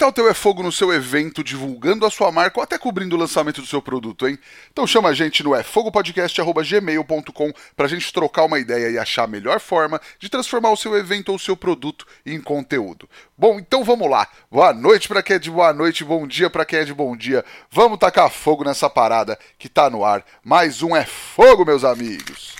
tal ter é fogo no seu evento, divulgando a sua marca ou até cobrindo o lançamento do seu produto, hein? Então chama a gente no efogopodcast.gmail.com pra gente trocar uma ideia e achar a melhor forma de transformar o seu evento ou o seu produto em conteúdo. Bom, então vamos lá. Boa noite para quem é de boa noite, bom dia para quem é de bom dia. Vamos tacar fogo nessa parada que tá no ar. Mais um é fogo, meus amigos.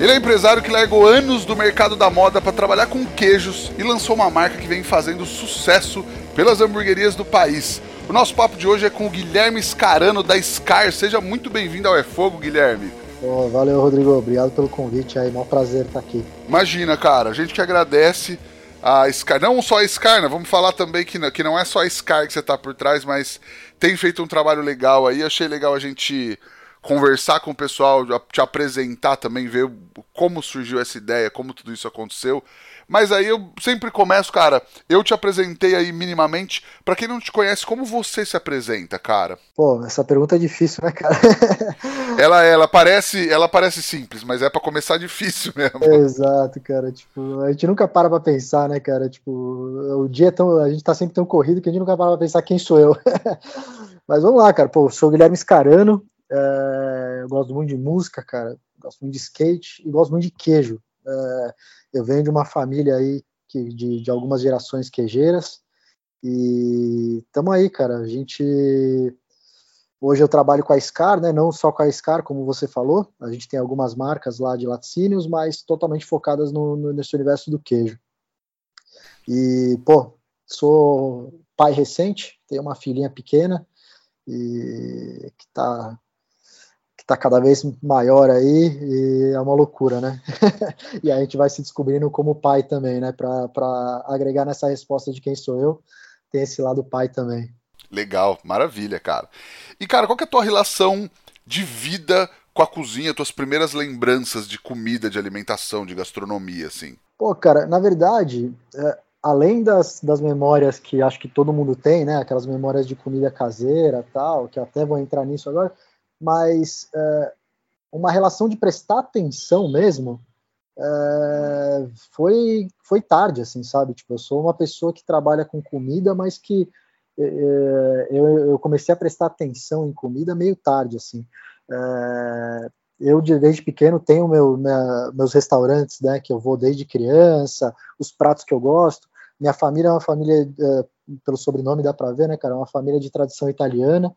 Ele é um empresário que largou anos do mercado da moda para trabalhar com queijos e lançou uma marca que vem fazendo sucesso pelas hamburguerias do país. O nosso papo de hoje é com o Guilherme Scarano da Scar. Seja muito bem-vindo ao É Fogo, Guilherme. Oh, valeu, Rodrigo. Obrigado pelo convite aí. Mó prazer estar aqui. Imagina, cara. A gente que agradece a Scar. Não só a Scar, né? Vamos falar também que não, que não é só a Scar que você está por trás, mas tem feito um trabalho legal aí. Achei legal a gente conversar com o pessoal, te apresentar também, ver como surgiu essa ideia, como tudo isso aconteceu. Mas aí eu sempre começo, cara, eu te apresentei aí minimamente. para quem não te conhece, como você se apresenta, cara? Pô, essa pergunta é difícil, né, cara? ela, ela parece, ela parece simples, mas é para começar difícil mesmo. Exato, cara, tipo, a gente nunca para pra pensar, né, cara? Tipo, o dia é tão, a gente tá sempre tão corrido que a gente nunca para pra pensar quem sou eu. mas vamos lá, cara. Pô, sou o Guilherme Scarano, é, eu gosto muito de música, cara. Gosto muito de skate e gosto muito de queijo. É, eu venho de uma família aí que, de, de algumas gerações queijeiras e estamos aí, cara. A gente hoje eu trabalho com a Scar, né? Não só com a Scar, como você falou. A gente tem algumas marcas lá de laticínios, mas totalmente focadas no, no, nesse universo do queijo. E pô, sou pai recente, tenho uma filhinha pequena e que está está cada vez maior aí e é uma loucura, né? e a gente vai se descobrindo como pai também, né? Para agregar nessa resposta de quem sou eu, tem esse lado pai também. Legal, maravilha, cara. E, cara, qual que é a tua relação de vida com a cozinha, tuas primeiras lembranças de comida, de alimentação, de gastronomia, assim? Pô, cara, na verdade, é, além das, das memórias que acho que todo mundo tem, né? Aquelas memórias de comida caseira tal, que até vou entrar nisso agora, mas é, uma relação de prestar atenção mesmo é, foi foi tarde, assim, sabe? Tipo, eu sou uma pessoa que trabalha com comida, mas que é, é eu, eu, comecei a prestar atenção em comida meio tarde, assim. É, eu desde pequeno tenho meu, minha, meus restaurantes, né, que eu vou desde criança, os pratos que eu gosto. Minha família é uma família, é, pelo sobrenome dá para ver, né, cara, é uma família de tradição italiana.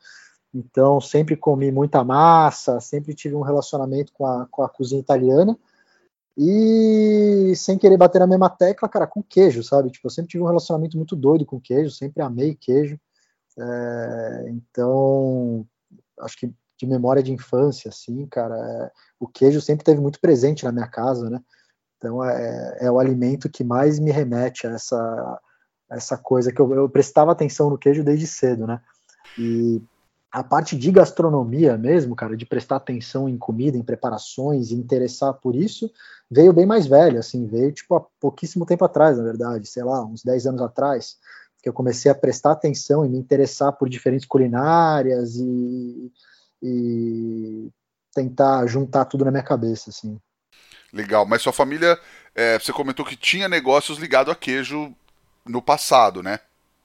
Então, sempre comi muita massa, sempre tive um relacionamento com a, com a cozinha italiana. E sem querer bater na mesma tecla, cara, com queijo, sabe? Tipo, eu sempre tive um relacionamento muito doido com queijo, sempre amei queijo. É, então, acho que de memória de infância, assim, cara, é, o queijo sempre teve muito presente na minha casa, né? Então, é, é o alimento que mais me remete a essa, a essa coisa que eu, eu prestava atenção no queijo desde cedo, né? E a parte de gastronomia mesmo, cara, de prestar atenção em comida, em preparações, e interessar por isso, veio bem mais velho, assim, veio tipo há pouquíssimo tempo atrás, na verdade, sei lá, uns 10 anos atrás, que eu comecei a prestar atenção e me interessar por diferentes culinárias e, e tentar juntar tudo na minha cabeça, assim. Legal, mas sua família, é, você comentou que tinha negócios ligados a queijo no passado, né?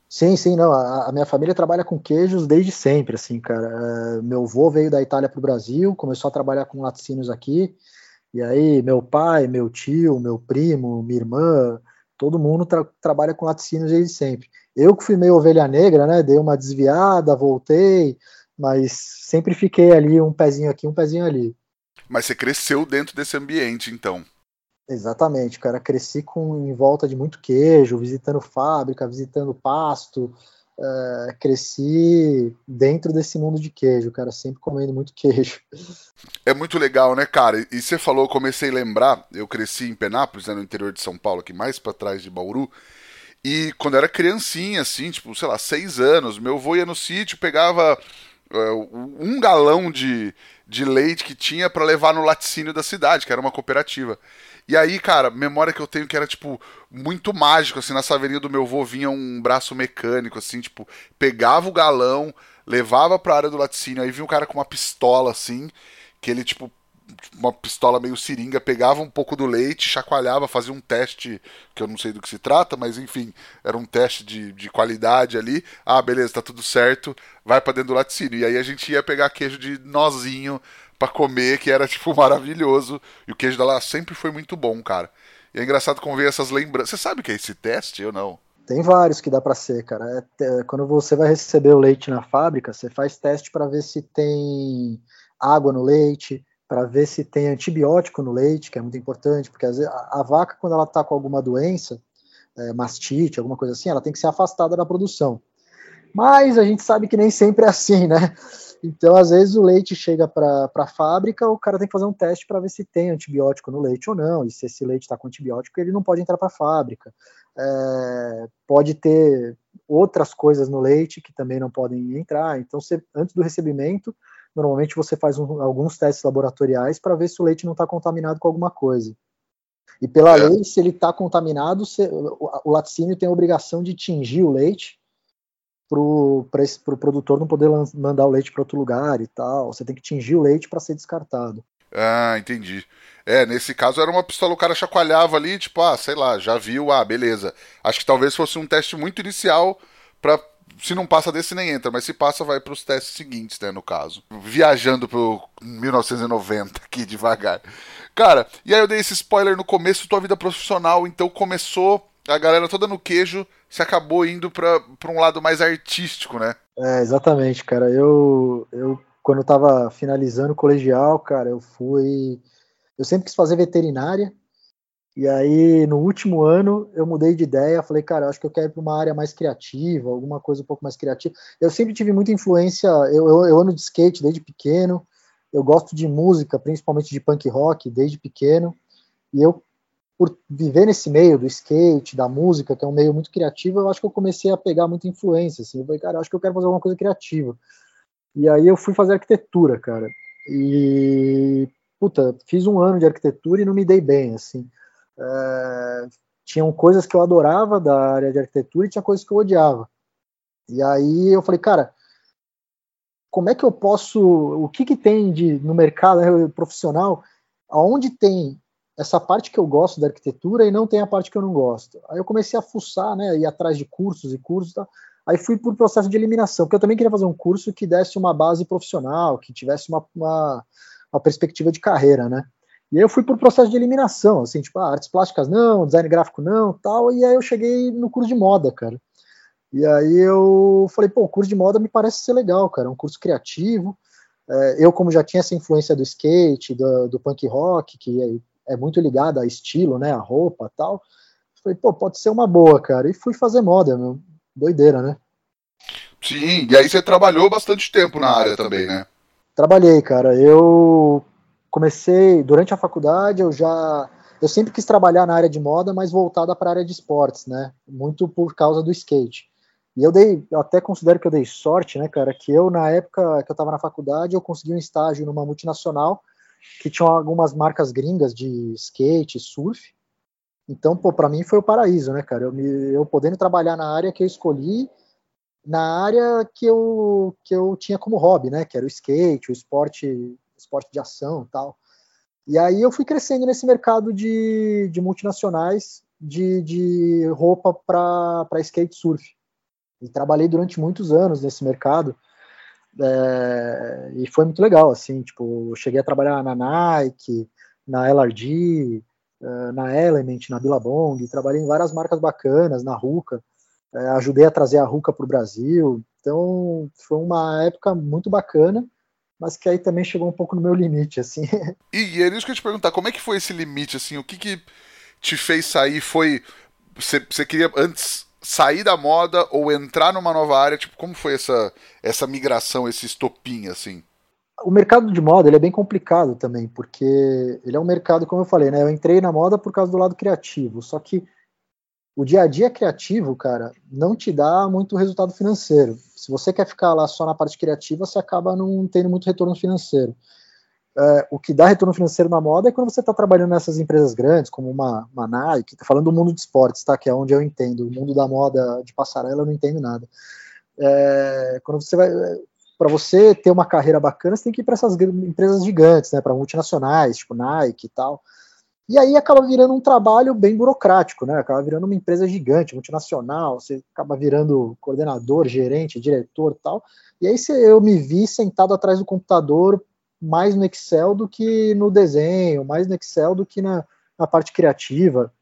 Sim, sim, não. A, a, minha família trabalha com queijos desde sempre, assim, cara. É, meu avô veio da Itália para o Brasil, começou a trabalhar com laticínios aqui. E aí, meu pai, meu tio, meu primo, minha irmã, todo mundo tra trabalha com laticínios desde sempre. Eu que fui meio ovelha negra, né? Dei uma desviada, voltei, mas sempre fiquei ali, um pezinho aqui, um pezinho ali. Mas você cresceu dentro desse ambiente, então? Exatamente, cara. Cresci com em volta de muito queijo, visitando fábrica, visitando pasto. Uh, cresci dentro desse mundo de queijo, cara, sempre comendo muito queijo. É muito legal, né, cara? E você falou, comecei a lembrar, eu cresci em Penápolis, né, no interior de São Paulo, aqui mais para trás de Bauru, E quando eu era criancinha, assim, tipo, sei lá, seis anos, meu avô ia no sítio, pegava uh, um galão de, de leite que tinha para levar no laticínio da cidade, que era uma cooperativa. E aí, cara, memória que eu tenho que era, tipo, muito mágico, assim, na saveirinha do meu avô vinha um braço mecânico, assim, tipo, pegava o galão, levava pra área do laticínio, aí vinha um cara com uma pistola, assim, que ele, tipo, uma pistola meio seringa, pegava um pouco do leite, chacoalhava, fazia um teste, que eu não sei do que se trata, mas enfim, era um teste de, de qualidade ali. Ah, beleza, tá tudo certo, vai para dentro do laticínio. E aí a gente ia pegar queijo de nozinho para comer, que era tipo maravilhoso. E o queijo dela sempre foi muito bom, cara. E é engraçado como ver essas lembranças. Você sabe o que é esse teste ou não? Tem vários que dá para ser, cara. É, quando você vai receber o leite na fábrica, você faz teste para ver se tem água no leite, para ver se tem antibiótico no leite, que é muito importante, porque vezes, a, a, vaca, quando ela está com alguma doença, é, mastite, alguma coisa assim, ela tem que ser afastada da produção. Mas a gente sabe que nem sempre é assim, né? Então, às vezes, o leite chega para a fábrica, o cara tem que fazer um teste para ver se tem antibiótico no leite ou não, e se esse leite está com antibiótico, ele não pode entrar para a fábrica. É, pode ter outras coisas no leite que também não podem entrar. Então, você, antes do recebimento, normalmente você faz um, alguns testes laboratoriais para ver se o leite não está contaminado com alguma coisa. E pela é. lei, se ele está contaminado, o, o laticínio tem a obrigação de tingir o leite para o pro produtor não poder mandar o leite para outro lugar e tal. Você tem que tingir o leite para ser descartado. Ah, entendi. É, nesse caso era uma pistola, o cara chacoalhava ali, tipo, ah, sei lá, já viu, ah, beleza. Acho que talvez fosse um teste muito inicial para se não passa desse nem entra, mas se passa vai para os testes seguintes, né, no caso. Viajando pro 1990 aqui devagar. Cara, e aí eu dei esse spoiler no começo, tua vida profissional, então começou a galera toda no queijo, se acabou indo para um lado mais artístico, né? É, exatamente, cara. Eu, eu quando eu tava finalizando o colegial, cara, eu fui. Eu sempre quis fazer veterinária, e aí, no último ano, eu mudei de ideia. Falei, cara, acho que eu quero ir para uma área mais criativa, alguma coisa um pouco mais criativa. Eu sempre tive muita influência. Eu, eu, eu ando de skate desde pequeno. Eu gosto de música, principalmente de punk rock, desde pequeno. E eu, por viver nesse meio do skate, da música, que é um meio muito criativo, eu acho que eu comecei a pegar muita influência. Assim. Eu falei, cara, acho que eu quero fazer alguma coisa criativa. E aí eu fui fazer arquitetura, cara. E, puta, fiz um ano de arquitetura e não me dei bem, assim é, tinham coisas que eu adorava da área de arquitetura e tinha coisas que eu odiava. E aí eu falei, cara, como é que eu posso, o que que tem de no mercado né, profissional, aonde tem essa parte que eu gosto da arquitetura e não tem a parte que eu não gosto. Aí eu comecei a fuçar, né, ir atrás de cursos e cursos, tá? aí fui por processo de eliminação, porque eu também queria fazer um curso que desse uma base profissional, que tivesse uma, uma, uma perspectiva de carreira, né? E aí eu fui por processo de eliminação, assim, tipo, ah, artes plásticas não, design gráfico não, tal, e aí eu cheguei no curso de moda, cara. E aí eu falei, pô, o curso de moda me parece ser legal, cara, é um curso criativo. É, eu, como já tinha essa influência do skate, do, do punk rock, que é, muito ligado a estilo, né, a roupa tal, falei, pô, pode ser uma boa, cara. E fui fazer moda, meu. doideira, né? Sim, e aí você trabalhou bastante tempo na área também, né? Trabalhei, cara. Eu comecei durante a faculdade, eu já eu sempre quis trabalhar na área de moda, mas voltada para a área de esportes, né? Muito por causa do skate. E eu dei, eu até considero que eu dei sorte, né, cara, que eu na época que eu estava na faculdade, eu consegui um estágio numa multinacional que tinha algumas marcas gringas de skate, surf. Então, pô, para mim foi o paraíso, né, cara? Eu, me, eu podendo trabalhar na área que eu escolhi, na área que eu, que eu tinha como hobby, né, que era o skate, o esporte esporte de ação tal. E aí eu fui crescendo nesse mercado de, de multinacionais de, de roupa para skate surf. E trabalhei durante muitos anos nesse mercado. É, e foi muito legal, assim, tipo, cheguei a trabalhar na Nike, na LRG, é, na Element, na Billabong, trabalhei em várias marcas bacanas, na Ruka, é, ajudei a trazer a Ruka para o Brasil, então foi uma época muito bacana, mas que aí também chegou um pouco no meu limite, assim. E, era isso que eu ia te perguntar, como é que foi esse limite, assim, o que que te fez sair, foi, você queria antes sair da moda ou entrar numa nova área, tipo, como foi essa, essa migração, esse estopim, assim? O mercado de moda, ele é bem complicado também, porque ele é um mercado, como eu falei, né, eu entrei na moda por causa do lado criativo, só que o dia a dia criativo, cara, não te dá muito resultado financeiro. Se você quer ficar lá só na parte criativa, você acaba não tendo muito retorno financeiro. É, o que dá retorno financeiro na moda é quando você está trabalhando nessas empresas grandes, como uma, uma Nike, tá falando do mundo de esportes, tá? Que é onde eu entendo. O mundo da moda de passarela eu não entendo nada. É, quando você vai. Para você ter uma carreira bacana, você tem que ir para essas empresas gigantes, né? Para multinacionais, tipo Nike e tal. E aí acaba virando um trabalho bem burocrático, né? Acaba virando uma empresa gigante, multinacional, você acaba virando coordenador, gerente, diretor tal. E aí eu me vi sentado atrás do computador, mais no Excel do que no desenho, mais no Excel do que na, na parte criativa.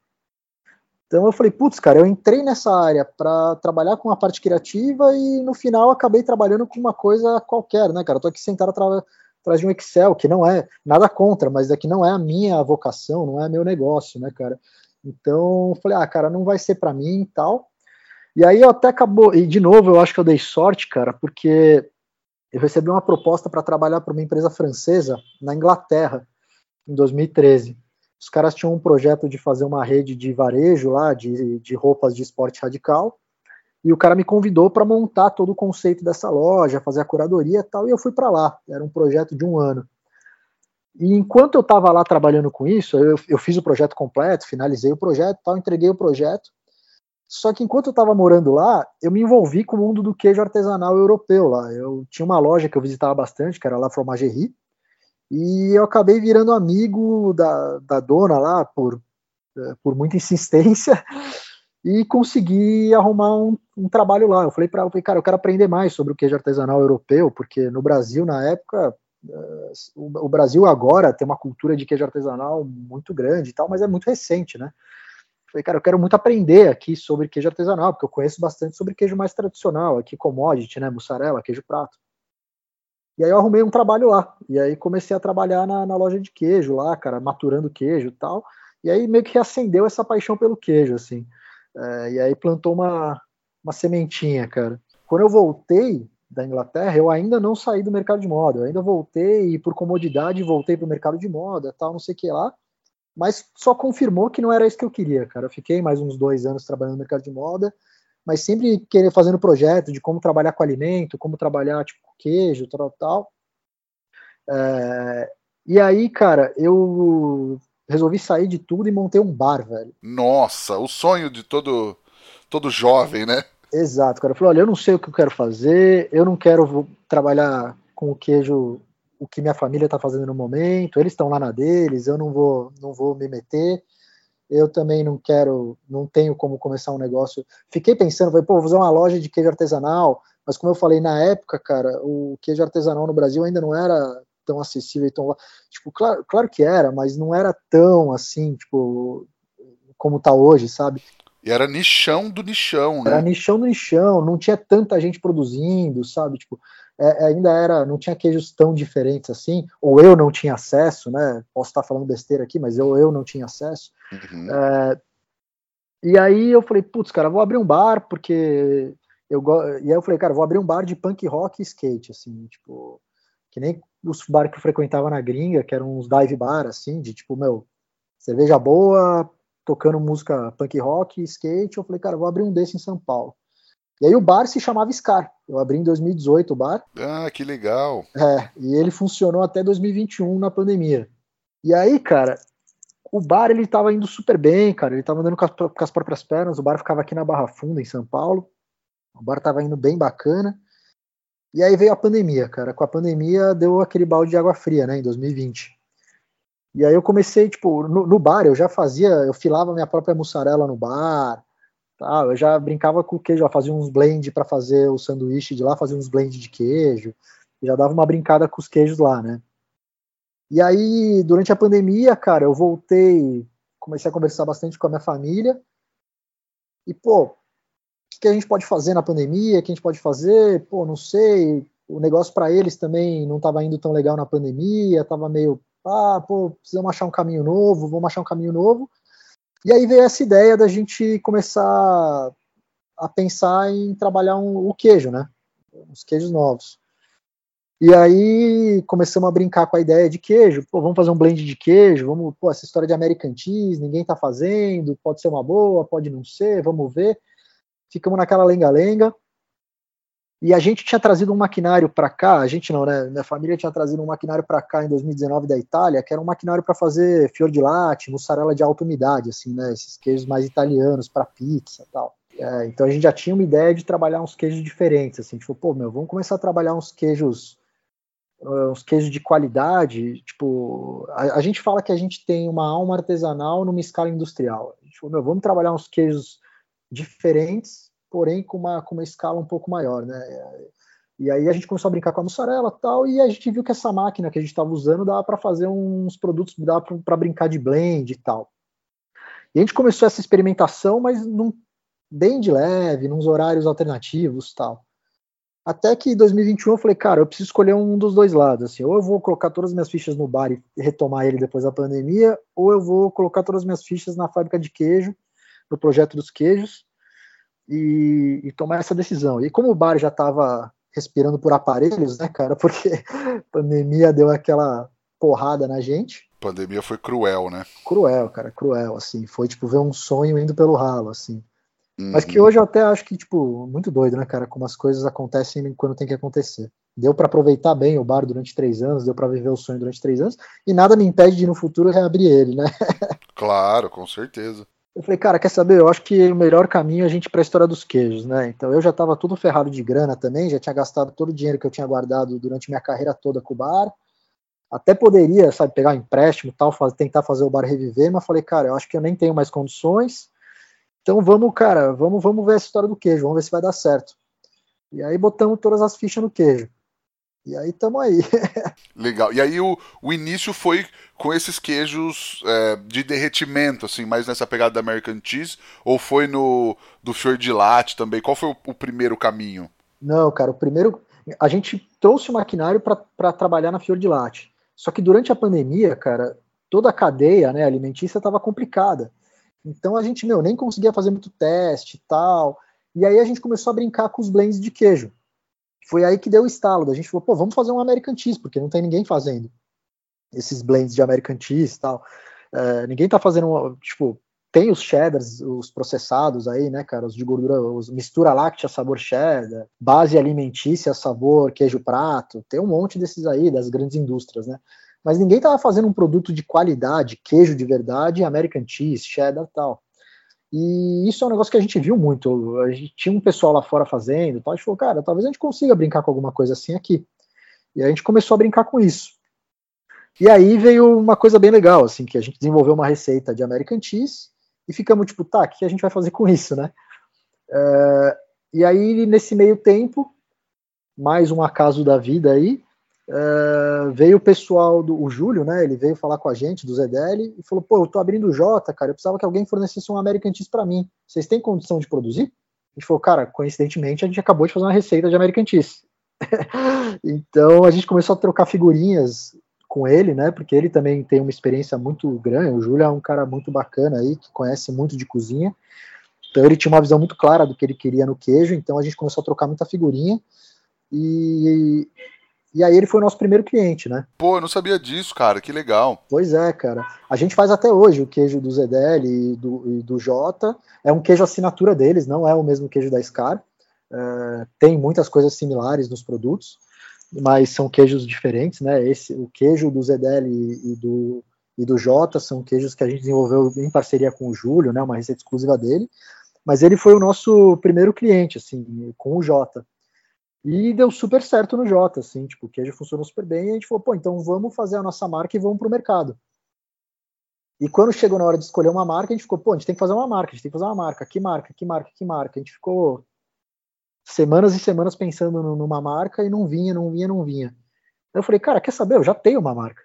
Então eu falei, putz, cara, eu entrei nessa área para trabalhar com a parte criativa e no final acabei trabalhando com uma coisa qualquer, né, cara? Eu tô aqui sentado atrás de um Excel, que não é nada contra, mas é que não é a minha vocação, não é meu negócio, né, cara? Então, eu falei, ah, cara, não vai ser para mim e tal. E aí eu até acabou, e de novo, eu acho que eu dei sorte, cara, porque eu recebi uma proposta para trabalhar para uma empresa francesa na Inglaterra, em 2013. Os caras tinham um projeto de fazer uma rede de varejo lá, de, de roupas de esporte radical, e o cara me convidou para montar todo o conceito dessa loja, fazer a curadoria e tal, e eu fui para lá. Era um projeto de um ano. E enquanto eu estava lá trabalhando com isso, eu, eu, fiz o projeto completo, finalizei o projeto, tal, entreguei o projeto. Só que enquanto eu estava morando lá, eu me envolvi com o mundo do queijo artesanal europeu lá. Eu tinha uma loja que eu visitava bastante, que era La Fromagerie, e eu acabei virando amigo da, da dona lá por, eh, por muita insistência e consegui arrumar um, um trabalho lá. Eu falei para ela, cara, eu quero aprender mais sobre o queijo artesanal europeu, porque no Brasil, na época, o, o, Brasil agora tem uma cultura de queijo artesanal muito grande e tal, mas é muito recente, né? Falei, cara, eu quero muito aprender aqui sobre queijo artesanal, porque eu conheço bastante sobre queijo mais tradicional, aqui commodity, né, mussarela, queijo prato. E aí eu arrumei um trabalho lá, e aí comecei a trabalhar na, na loja de queijo lá, cara, maturando queijo e tal, e aí meio que acendeu essa paixão pelo queijo, assim. É, e aí plantou uma, uma sementinha, cara. Quando eu voltei da Inglaterra, eu ainda não saí do mercado de moda. Eu ainda voltei e por comodidade voltei para o mercado de moda, tal, não sei o que lá. Mas só confirmou que não era isso que eu queria, cara. Eu fiquei mais uns dois anos trabalhando no mercado de moda, mas sempre querendo fazendo projeto de como trabalhar com alimento, como trabalhar tipo queijo, tal, tal. É, e aí, cara, eu resolvi sair de tudo e montei um bar, velho. Nossa, o sonho de todo todo jovem, né? Exato, cara. Eu falei, olha, eu não sei o que eu quero fazer, eu não quero trabalhar com o queijo, o que minha família está fazendo no momento, eles estão lá na deles, eu não vou, não vou me meter. Eu também não quero, não tenho como começar um negócio. Fiquei pensando, falei, pô, vou fazer uma loja de queijo artesanal, mas como eu falei na época, cara, o queijo artesanal no Brasil ainda não era tão acessível e tão. Tipo, claro, claro que era, mas não era tão assim, tipo, como tá hoje, sabe? E era nichão do nichão, né? Era nichão do nichão, não tinha tanta gente produzindo, sabe? Tipo, é, ainda era, não tinha queijos tão diferentes assim, ou eu não tinha acesso, né? Posso estar falando besteira aqui, mas eu, eu não tinha acesso. Uhum. É, e aí eu falei, putz, cara, vou abrir um bar, porque eu E aí eu falei, cara, vou abrir um bar de punk rock e skate, assim, tipo, que nem os bares que eu frequentava na gringa, que eram uns dive bar, assim, de tipo, meu, cerveja boa, tocando música punk rock, skate. Eu falei, cara, vou abrir um desse em São Paulo. E aí o bar se chamava Scar. Eu abri em 2018 o bar. Ah, que legal. É, e ele funcionou até 2021 na pandemia. E aí, cara, o bar ele tava indo super bem, cara. Ele tava andando com as, com as próprias pernas. O bar ficava aqui na Barra Funda, em São Paulo. O bar tava indo bem bacana. E aí veio a pandemia, cara. Com a pandemia deu aquele balde de água fria, né, em 2020. E aí eu comecei, tipo, no, no bar eu já fazia, eu filava minha própria mussarela no bar, tá? eu já brincava com o queijo, já fazia uns blend para fazer o sanduíche de lá, fazia uns blend de queijo, já dava uma brincada com os queijos lá, né? E aí, durante a pandemia, cara, eu voltei, comecei a conversar bastante com a minha família, e, pô, que, que a gente pode fazer na pandemia, o que a gente pode fazer, pô, não sei, o negócio para eles também não estava indo tão legal na pandemia, estava meio, ah, pô, precisamos achar um caminho novo, vamos achar um caminho novo. E aí veio essa ideia da gente começar a pensar em trabalhar um, o queijo, né? Os queijos novos. E aí começamos a brincar com a ideia de queijo. Pô, vamos fazer um blend de queijo, vamos, pô, essa história de American Cheese, ninguém tá fazendo, pode ser uma boa, pode não ser, vamos ver. Ficamos naquela lenga-lenga. E a gente tinha trazido um maquinário para cá, a gente não, né? Minha família tinha trazido um maquinário para cá em 2019 da Itália, que era um maquinário para fazer fior de latte, mussarela de alta umidade, assim, né? Esses queijos mais italianos para pizza e tal. É, então a gente já tinha uma ideia de trabalhar uns queijos diferentes, assim, tipo, pô, meu, vamos começar a trabalhar uns queijos, uh, uns queijos de qualidade, tipo, a, a, gente fala que a gente tem uma alma artesanal numa escala industrial. A gente falou, meu, vamos trabalhar uns queijos diferentes, porém com uma, com uma escala um pouco maior, né? E aí a gente começou a brincar com a mussarela tal, e a gente viu que essa máquina que a gente estava usando dava para fazer uns produtos, dava para brincar de blend e tal. E a gente começou essa experimentação, mas não bem de leve, nos horários alternativos tal. Até que em 2021 eu falei, cara, eu preciso escolher um dos dois lados. Assim, ou eu vou colocar todas as minhas fichas no bar e retomar ele depois da pandemia, ou eu vou colocar todas as minhas fichas na fábrica de queijo, no projeto dos queijos, e, e tomar essa decisão. E como o bar já estava respirando por aparelhos, né, cara, porque a pandemia deu aquela porrada na gente. A pandemia foi cruel, né? Cruel, cara, cruel, assim. Foi tipo ver um sonho indo pelo ralo, assim. Uhum. Mas que hoje eu até acho que, tipo, muito doido, né, cara? Como as coisas acontecem quando tem que acontecer. Deu para aproveitar bem o bar durante três anos, deu para viver o sonho durante três anos, e nada me impede de no futuro reabrir ele, né? Claro, com certeza. Eu falei, cara, quer saber? Eu acho que o melhor caminho é a gente para a história dos queijos, né? Então eu já estava tudo ferrado de grana também, já tinha gastado todo o dinheiro que eu tinha guardado durante minha carreira toda com o bar. Até poderia, sabe, pegar um empréstimo tal, tentar fazer o bar reviver, mas falei, cara, eu acho que eu nem tenho mais condições. Então vamos, cara, vamos, vamos ver essa história do queijo, vamos ver se vai dar certo. E aí botamos todas as fichas no queijo. E aí estamos aí. Legal. E aí o, o início foi com esses queijos é, de derretimento, assim, mais nessa pegada da American Cheese, ou foi no do fior de latte também? Qual foi o, o primeiro caminho? Não, cara, o primeiro a gente trouxe o maquinário para trabalhar na fior de latte. Só que durante a pandemia, cara, toda a cadeia né, alimentícia estava complicada. Então a gente, meu, nem conseguia fazer muito teste e tal. E aí a gente começou a brincar com os blends de queijo. Foi aí que deu o estalo. A gente falou, pô, vamos fazer um American Cheese, porque não tem ninguém fazendo esses blends de American Cheese e tal. É, ninguém tá fazendo, tipo, tem os cheddars, os processados aí, né, cara, os de gordura, os mistura láctea sabor cheddar, base alimentícia sabor queijo prato, tem um monte desses aí, das grandes indústrias, né mas ninguém estava fazendo um produto de qualidade, queijo de verdade, American cheese, cheddar tal. E isso é um negócio que a gente viu muito. A gente tinha um pessoal lá fora fazendo, tal, a gente falou, cara, talvez a gente consiga brincar com alguma coisa assim aqui. E a gente começou a brincar com isso. E aí veio uma coisa bem legal, assim, que a gente desenvolveu uma receita de American cheese e ficamos tipo, tá, o que a gente vai fazer com isso, né? É, e aí, nesse meio tempo, mais um acaso da vida aí, Uh, veio o pessoal do o Júlio, né? Ele veio falar com a gente do ZDL e falou: pô, eu tô abrindo o Jota, cara. Eu precisava que alguém fornecesse um American Cheese para mim. Vocês têm condição de produzir? A gente falou, cara, coincidentemente a gente acabou de fazer uma receita de American Cheese. então a gente começou a trocar figurinhas com ele, né? Porque ele também tem uma experiência muito grande. O Júlio é um cara muito bacana aí, que conhece muito de cozinha. Então ele tinha uma visão muito clara do que ele queria no queijo. Então a gente começou a trocar muita figurinha. E e aí ele foi o nosso primeiro cliente, né? Pô, eu não sabia disso, cara, que legal. Pois é, cara. A gente faz até hoje o queijo do ZDL e do, e do Jota. É um queijo assinatura deles, não é o mesmo queijo da Scar. É, tem muitas coisas similares nos produtos, mas são queijos diferentes, né? Esse, o queijo do ZDL e, e do, e do Jota são queijos que a gente desenvolveu em parceria com o Júlio, né? Uma receita exclusiva dele. Mas ele foi o nosso primeiro cliente, assim, com o Jota. E deu super certo no Jota, assim, tipo, o queijo funcionou super bem, e a gente falou, pô, então vamos fazer a nossa marca e vamos pro mercado. E quando chegou na hora de escolher uma marca, a gente ficou, pô, a gente tem que fazer uma marca, a gente tem que fazer uma marca, que marca, que marca, que marca. A gente ficou semanas e semanas pensando numa marca e não vinha, não vinha, não vinha. Eu falei, cara, quer saber? Eu já tenho uma marca.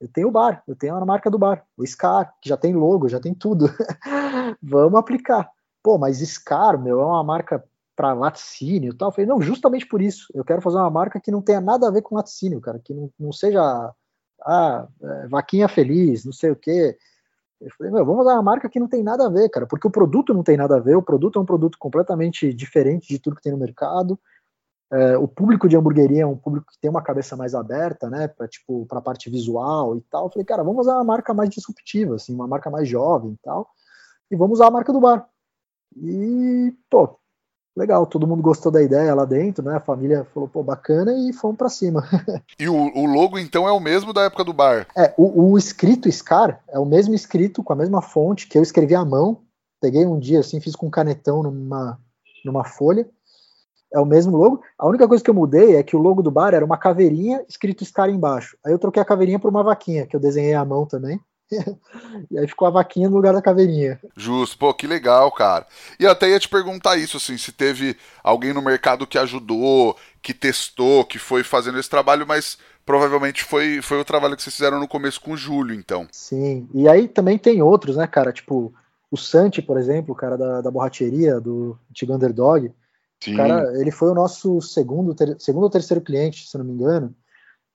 Eu tenho o bar, eu tenho a marca do bar, o Scar, que já tem logo, já tem tudo. Vamos aplicar. Pô, mas Scar, meu, é uma marca para laticínio e tal. Eu falei, não, justamente por isso. Eu quero fazer uma marca que não tenha nada a ver com laticínio, cara, que não, não seja ah, é, vaquinha feliz, não sei o quê. Eu falei, meu, vamos fazer uma marca que não tem nada a ver, cara, porque o produto não tem nada a ver, o produto é um produto completamente diferente de tudo que tem no mercado. É, o público de hamburgueria é um público que tem uma cabeça mais aberta, né, para tipo, para parte visual e tal. Eu falei, cara, vamos usar uma marca mais disruptiva, assim, uma marca mais jovem e tal, e vamos usar a marca do bar. E, pô, legal, todo mundo gostou da ideia lá dentro, né? A família falou, pô, bacana, e fomos para cima. e o, o, logo, então, é o mesmo da época do bar? É, o, o escrito Scar é o mesmo escrito, com a mesma fonte, que eu escrevi à mão. Peguei um dia, assim, fiz com um canetão numa, numa folha. É o mesmo logo. A única coisa que eu mudei é que o logo do bar era uma caveirinha escrito Scar embaixo. Aí eu troquei a caveirinha por uma vaquinha, que eu desenhei à mão também. e aí ficou a vaquinha no lugar da caveirinha. Justo, pô, que legal, cara. E eu até ia te perguntar isso, assim, se teve alguém no mercado que ajudou, que testou, que foi fazendo esse trabalho, mas provavelmente foi, foi o trabalho que vocês fizeram no começo com o Júlio, então. Sim, e aí também tem outros, né, cara, tipo o Santi, por exemplo, o cara da, da borracheria, do antigo Underdog, Sim. cara, ele foi o nosso segundo, ter, segundo ou terceiro cliente, se não me engano,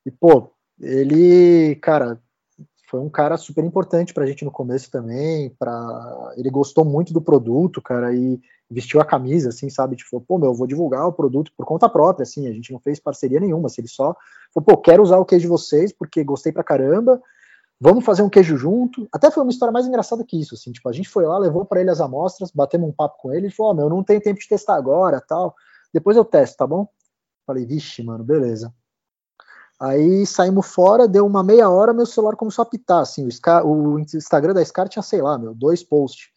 e, pô, ele, cara, foi um cara super importante pra gente no começo também, pra... ele gostou muito do produto, cara, e vestiu a camisa, assim, sabe, tipo, pô, meu, eu vou divulgar o produto por conta própria, assim, a gente não fez parceria nenhuma, assim, ele só falou, pô, quero usar o queijo de vocês, porque gostei pra caramba, vamos fazer um queijo junto, até foi uma história mais engraçada que isso, assim, tipo, a gente foi lá, levou para ele as amostras, batemos um papo com ele, ele falou, ó, oh, meu, eu não tenho tempo de testar agora, tal, depois eu testo, tá bom? Falei, vixe, mano, beleza. Aí saímos fora, deu uma meia hora, meu celular começou a apitar, assim, o, Scar, o Instagram da Scar tinha, sei lá, meu, dois posts.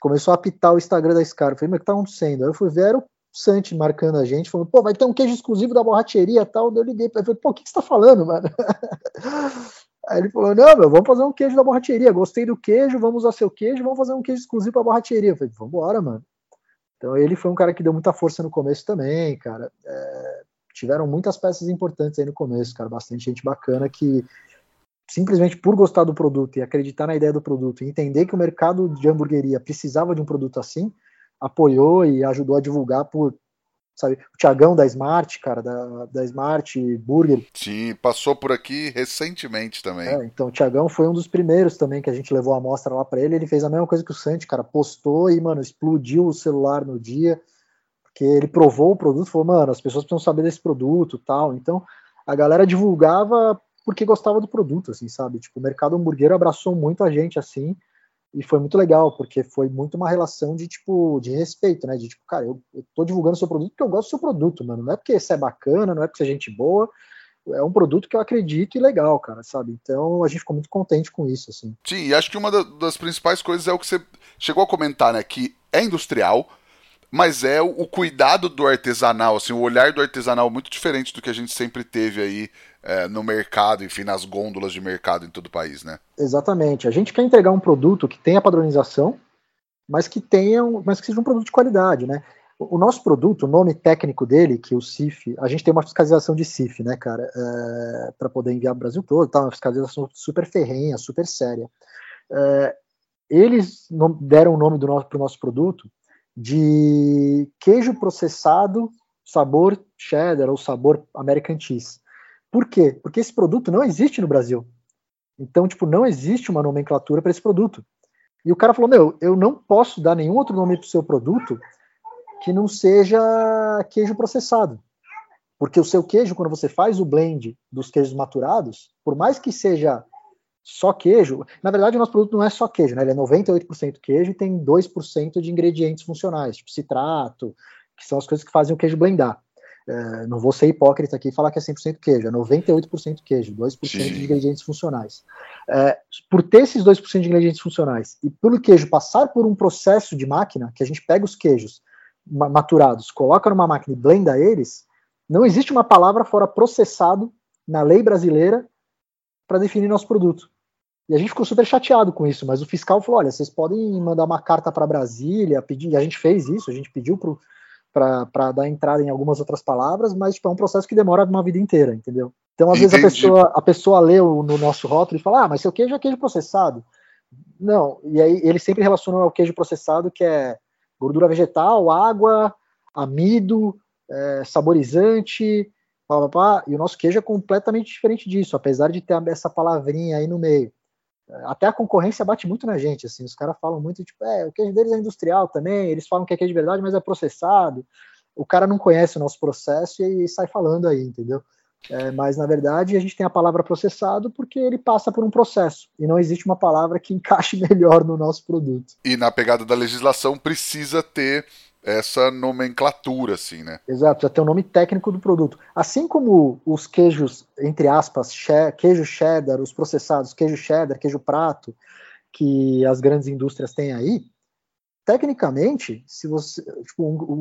Começou a apitar o Instagram da Scar. Eu falei, mas o que tá acontecendo? Aí eu fui ver, o Santi marcando a gente, falando, pô, vai ter um queijo exclusivo da borracheria e tal. Eu liguei pra ele, falei, pô, o que, que você tá falando, mano? Aí ele falou, não, meu, vamos fazer um queijo da borracheria. Gostei do queijo, vamos usar seu queijo, vamos fazer um queijo exclusivo pra borracheria. Eu falei, vambora, mano. Então ele foi um cara que deu muita força no começo também, cara. É, tiveram muitas peças importantes aí no começo, cara, bastante gente bacana que simplesmente por gostar do produto e acreditar na ideia do produto e entender que o mercado de hamburgueria precisava de um produto assim, apoiou e ajudou a divulgar por sabe, o Tiagão da Smart, cara, da, da Smart Burger. Sim, passou por aqui recentemente também. É, então o Tiagão foi um dos primeiros também que a gente levou a amostra lá para ele, ele fez a mesma coisa que o Santi, cara, postou e, mano, explodiu o celular no dia, porque ele provou o produto, falou, mano, as pessoas precisam saber desse produto tal. Então, a galera divulgava porque gostava do produto, assim, sabe? Tipo, o mercado hamburguero abraçou muito a gente, assim, e foi muito legal, porque foi muito uma relação de, tipo, de respeito, né? De, tipo, cara, eu, eu tô divulgando seu produto porque eu gosto do seu produto, mano. Não é porque você é bacana, não é porque você é gente boa, é um produto que eu acredito e legal, cara, sabe? Então a gente ficou muito contente com isso, assim. Sim, e acho que uma das principais coisas é o que você chegou a comentar, né? Que é industrial, mas é o, cuidado do artesanal, assim, o olhar do artesanal muito diferente do que a gente sempre teve aí é, no mercado, enfim, nas gôndolas de mercado em todo o país, né? Exatamente. A gente quer entregar um produto que tenha padronização, mas que tenha, um, mas que seja um produto de qualidade, né? O nosso produto, o nome técnico dele, que é o CIF, a gente tem uma fiscalização de CIF, né, cara, é, para poder enviar o Brasil todo, tá? Uma fiscalização super ferrenha, super séria. É, eles deram o nome do nosso, para o nosso produto de queijo processado sabor cheddar ou sabor American cheese. Por quê? Porque esse produto não existe no Brasil. Então, tipo, não existe uma nomenclatura para esse produto. E o cara falou: Meu, eu não posso dar nenhum outro nome para o seu produto que não seja queijo processado. Porque o seu queijo, quando você faz o blend dos queijos maturados, por mais que seja só queijo. Na verdade, o nosso produto não é só queijo, né? Ele é 98% queijo e tem 2% de ingredientes funcionais, tipo citrato, que são as coisas que fazem o queijo blendar. É, não vou ser hipócrita aqui e falar que é 100% queijo, é 98% queijo, 2% Sim. de ingredientes funcionais. É, por ter esses 2% de ingredientes funcionais e pelo queijo passar por um processo de máquina, que a gente pega os queijos maturados, coloca numa máquina e blenda eles, não existe uma palavra fora processado na lei brasileira para definir nosso produto. E a gente ficou super chateado com isso, mas o fiscal falou: olha, vocês podem mandar uma carta para Brasília, pedir, e a gente fez isso, a gente pediu para dar entrada em algumas outras palavras, mas tipo, é um processo que demora uma vida inteira, entendeu? Então, às Entendi. vezes, a pessoa, a pessoa lê no nosso rótulo e fala: ah, mas seu queijo é queijo processado. Não, e aí ele sempre relaciona ao queijo processado, que é gordura vegetal, água, amido, é, saborizante, pá, pá, pá, e o nosso queijo é completamente diferente disso, apesar de ter essa palavrinha aí no meio até a concorrência bate muito na gente, assim, os caras falam muito, tipo, é, o queijo deles é industrial também, eles falam que é queijo de verdade, mas é processado, o cara não conhece o nosso processo e, sai falando aí, entendeu? É, mas na verdade a gente tem a palavra processado porque ele passa por um processo e não existe uma palavra que encaixe melhor no nosso produto. E na pegada da legislação precisa ter essa nomenclatura, assim, né? Exato, já tem o nome técnico do produto. Assim como os queijos, entre aspas, queijo cheddar, os processados, queijo cheddar, queijo prato, que as grandes indústrias têm aí, tecnicamente, se você tipo, um,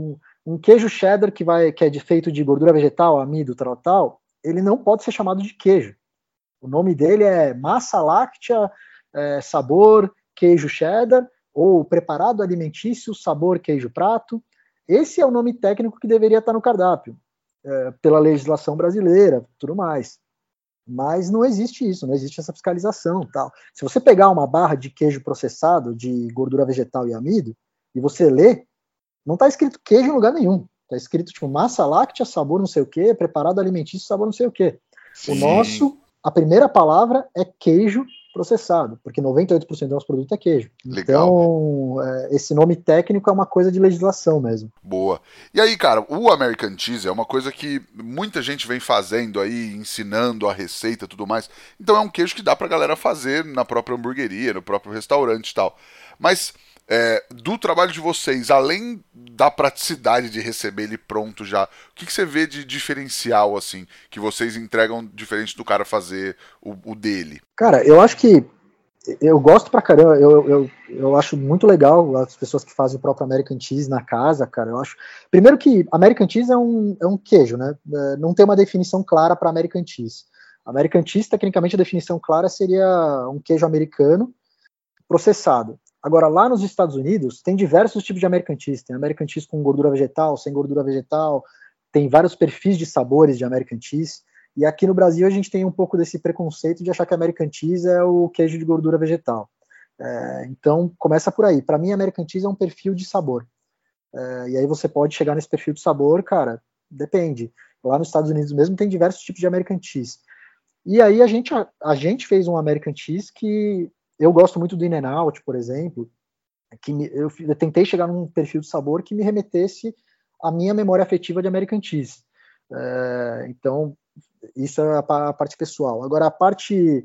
um, um, queijo cheddar que vai que é feito de gordura vegetal, amido, tal, tal, ele não pode ser chamado de queijo. O nome dele é massa láctea, é, sabor queijo cheddar ou preparado alimentício, sabor queijo prato. Esse é o nome técnico que deveria estar no cardápio, é, pela legislação brasileira, tudo mais. Mas não existe isso, não existe essa fiscalização, tal. Se você pegar uma barra de queijo processado de gordura vegetal e amido e você lê, não está escrito queijo em lugar nenhum. Está escrito tipo massa láctea, sabor não sei o que, preparado alimentício, sabor não sei o que. O nosso, a primeira palavra é queijo processado, porque 98% do nosso produto é queijo. Legal. Então, é, esse nome técnico é uma coisa de legislação mesmo. Boa. E aí, cara, o American Cheese é uma coisa que muita gente vem fazendo aí, ensinando a receita e tudo mais. Então é um queijo que dá pra galera fazer na própria hamburgueria, no próprio restaurante e tal. Mas é, do trabalho de vocês, além da praticidade de receber ele pronto já, o que, que você vê de diferencial, assim, que vocês entregam diferente do cara fazer o, o dele? Cara, eu acho que eu gosto pra caramba, eu, eu, eu acho muito legal as pessoas que fazem o próprio American Cheese na casa, cara, eu acho... Primeiro que American Cheese é um, é um queijo, né, é, não tem uma definição clara para American Cheese. American Cheese, tecnicamente, a definição clara seria um queijo americano processado. Agora, lá nos Estados Unidos, tem diversos tipos de American Cheese. Tem American Cheese com gordura vegetal, sem gordura vegetal, tem vários perfis de sabores de American Cheese. E aqui no Brasil a gente tem um pouco desse preconceito de achar que American Cheese é o queijo de gordura vegetal. É, então, começa por aí. Para mim, American Cheese é um perfil de sabor. É, e aí você pode chegar nesse perfil de sabor, cara, depende. Lá nos Estados Unidos mesmo tem diversos tipos de American Cheese. E aí a gente, a, a gente fez um American Cheese que eu gosto muito do In-N-Out, por exemplo, que me, eu, eu, tentei chegar num perfil de sabor que me remetesse à minha memória afetiva de American Cheese. É, então, isso é a, a, parte pessoal. Agora, a parte.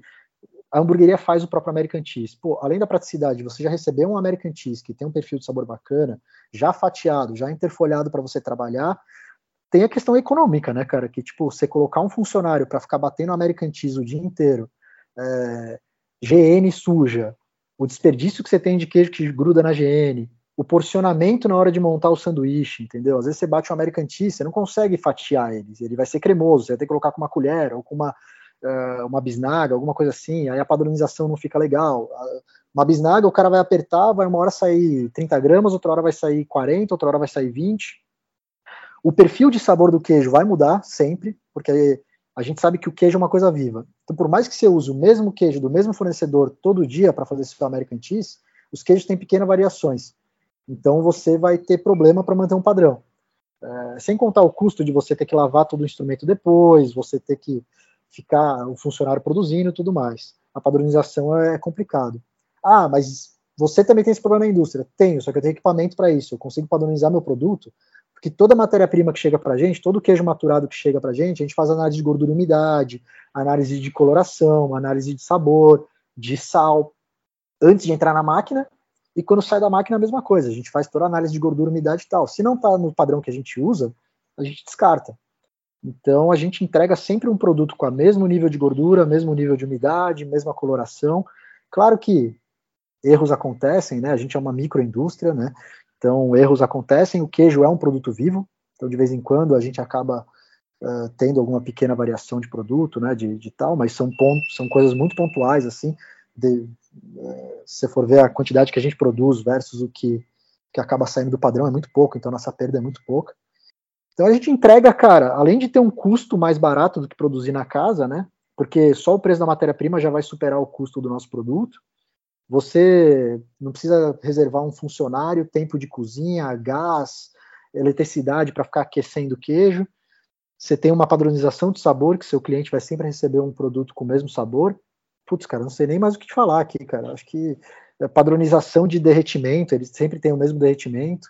A hamburgueria faz o próprio American Cheese. Pô, além da praticidade, você já recebeu um American Cheese que tem um perfil de sabor bacana, já fatiado, já interfolhado para você trabalhar, tem a questão econômica, né, cara? Que, tipo, você colocar um funcionário para ficar batendo American Cheese o dia inteiro, é, GN suja, o desperdício que você tem de queijo que gruda na GN, o porcionamento na hora de montar o sanduíche, entendeu? Às vezes você bate um American Cheese, você não consegue fatiar ele, ele vai ser cremoso, você vai ter que colocar com uma colher ou com uma, uh, uma bisnaga, alguma coisa assim, aí a padronização não fica legal. Uma bisnaga, o cara vai apertar, vai uma hora sair 30 gramas, outra hora vai sair 40, outra hora vai sair 20. O perfil de sabor do queijo vai mudar sempre, porque a gente sabe que o queijo é uma coisa viva. Então, por mais que você use o mesmo queijo do mesmo fornecedor todo dia para fazer esse American Cheese, os queijos têm pequenas variações. Então, você vai ter problema para manter um padrão. É, sem contar o custo de você ter que lavar todo o instrumento depois, você ter que ficar o funcionário produzindo e tudo mais. A padronização é complicado. Ah, mas você também tem esse problema na indústria? Tenho, só que eu tenho equipamento para isso. Eu consigo padronizar meu produto porque toda matéria-prima que chega para a gente, todo queijo maturado que chega para a gente, a gente faz análise de gordura e umidade, análise de coloração, análise de sabor, de sal, antes de entrar na máquina, e quando sai da máquina a mesma coisa, a gente faz toda a análise de gordura, umidade e tal. Se não está no padrão que a gente usa, a gente descarta. Então a gente entrega sempre um produto com o mesmo nível de gordura, mesmo nível de umidade, mesma coloração. Claro que erros acontecem, né? A gente é uma microindústria, né? Então, erros acontecem. O queijo é um produto vivo, então de vez em quando a gente acaba uh, tendo alguma pequena variação de produto, né, de, de, tal, mas são pontos, são coisas muito pontuais assim. De, uh, se for ver a quantidade que a gente produz versus o que, que acaba saindo do padrão é muito pouco, então nossa perda é muito pouca. Então a gente entrega, cara, além de ter um custo mais barato do que produzir na casa, né? Porque só o preço da matéria-prima já vai superar o custo do nosso produto. Você não precisa reservar um funcionário, tempo de cozinha, gás, eletricidade para ficar aquecendo queijo. Você tem uma padronização de sabor, que seu cliente vai sempre receber um produto com o mesmo sabor. Putz, cara, não sei nem mais o que te falar aqui, cara. Acho que padronização de derretimento, eles sempre têm o mesmo derretimento.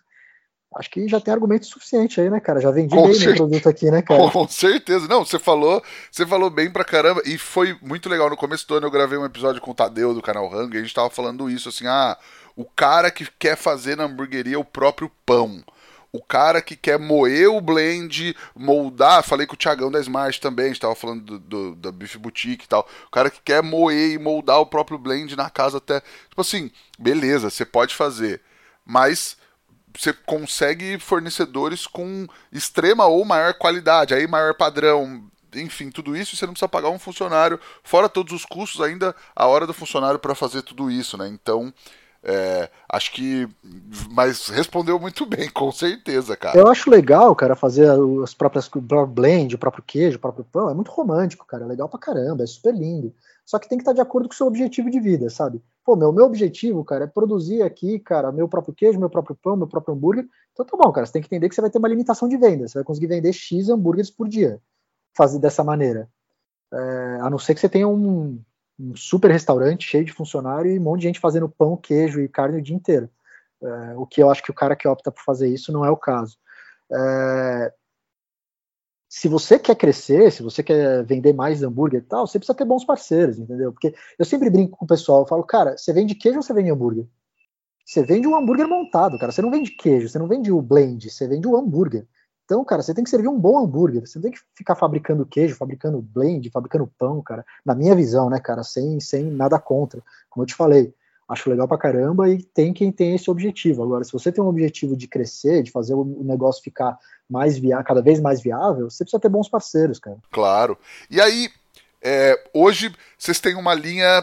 Acho que já tem argumento suficiente aí, né, cara? Já vendi Com bem meu produto aqui, né, cara? Com certeza. Não, você falou, você falou bem pra caramba. E foi muito legal. No começo do ano eu gravei um episódio com o Tadeu do canal Hang e a gente tava falando isso, assim, ah, o cara que quer fazer na hamburgueria o próprio pão. O cara que quer moer o blend, moldar, falei com o Thiagão da Smart também, a gente tava falando do, do, da Beef Boutique e tal. O cara que quer moer e moldar o próprio blend na casa até. Tipo assim, beleza, você pode fazer. Mas você consegue fornecedores com extrema ou maior qualidade, aí maior padrão, enfim, tudo isso, você não precisa pagar um funcionário, fora todos os custos, ainda a hora do funcionário para fazer tudo isso, né? Então, é, acho que. Mas respondeu muito bem, com certeza, cara. Eu acho legal, cara, fazer as próprias blend, o próprio queijo, o próprio pão. É muito romântico, cara. É legal pra caramba, é super lindo. Só que tem que estar de acordo com o seu objetivo de vida, sabe? Pô, meu, meu objetivo, cara, é produzir aqui, cara, meu próprio queijo, meu próprio pão, meu próprio hambúrguer. Então tá bom, cara, você tem que entender que você vai ter uma limitação de venda. Você vai conseguir vender X hambúrgueres por dia. Fazer dessa maneira. É, a não ser que você tenha um, um, super restaurante cheio de funcionário e um monte de gente fazendo pão, queijo e carne o dia inteiro. É, o que eu acho que o cara que opta por fazer isso não é o caso. É, se você quer crescer, se você quer vender mais hambúrguer e tal, você precisa ter bons parceiros, entendeu? Porque eu sempre brinco com o pessoal, eu falo, cara, você vende queijo ou você vende hambúrguer? Você vende um hambúrguer montado, cara. Você não vende queijo, você não vende o blend, você vende o hambúrguer. Então, cara, você tem que servir um bom hambúrguer. Você não tem que ficar fabricando queijo, fabricando blend, fabricando pão, cara. Na minha visão, né, cara, sem, sem nada contra. Como eu te falei, acho legal pra caramba e tem quem tem esse objetivo. Agora, se você tem um objetivo de crescer, de fazer o negócio ficar mais viável, cada vez mais viável, você precisa ter bons parceiros, cara. Claro. E aí, é, hoje vocês têm uma linha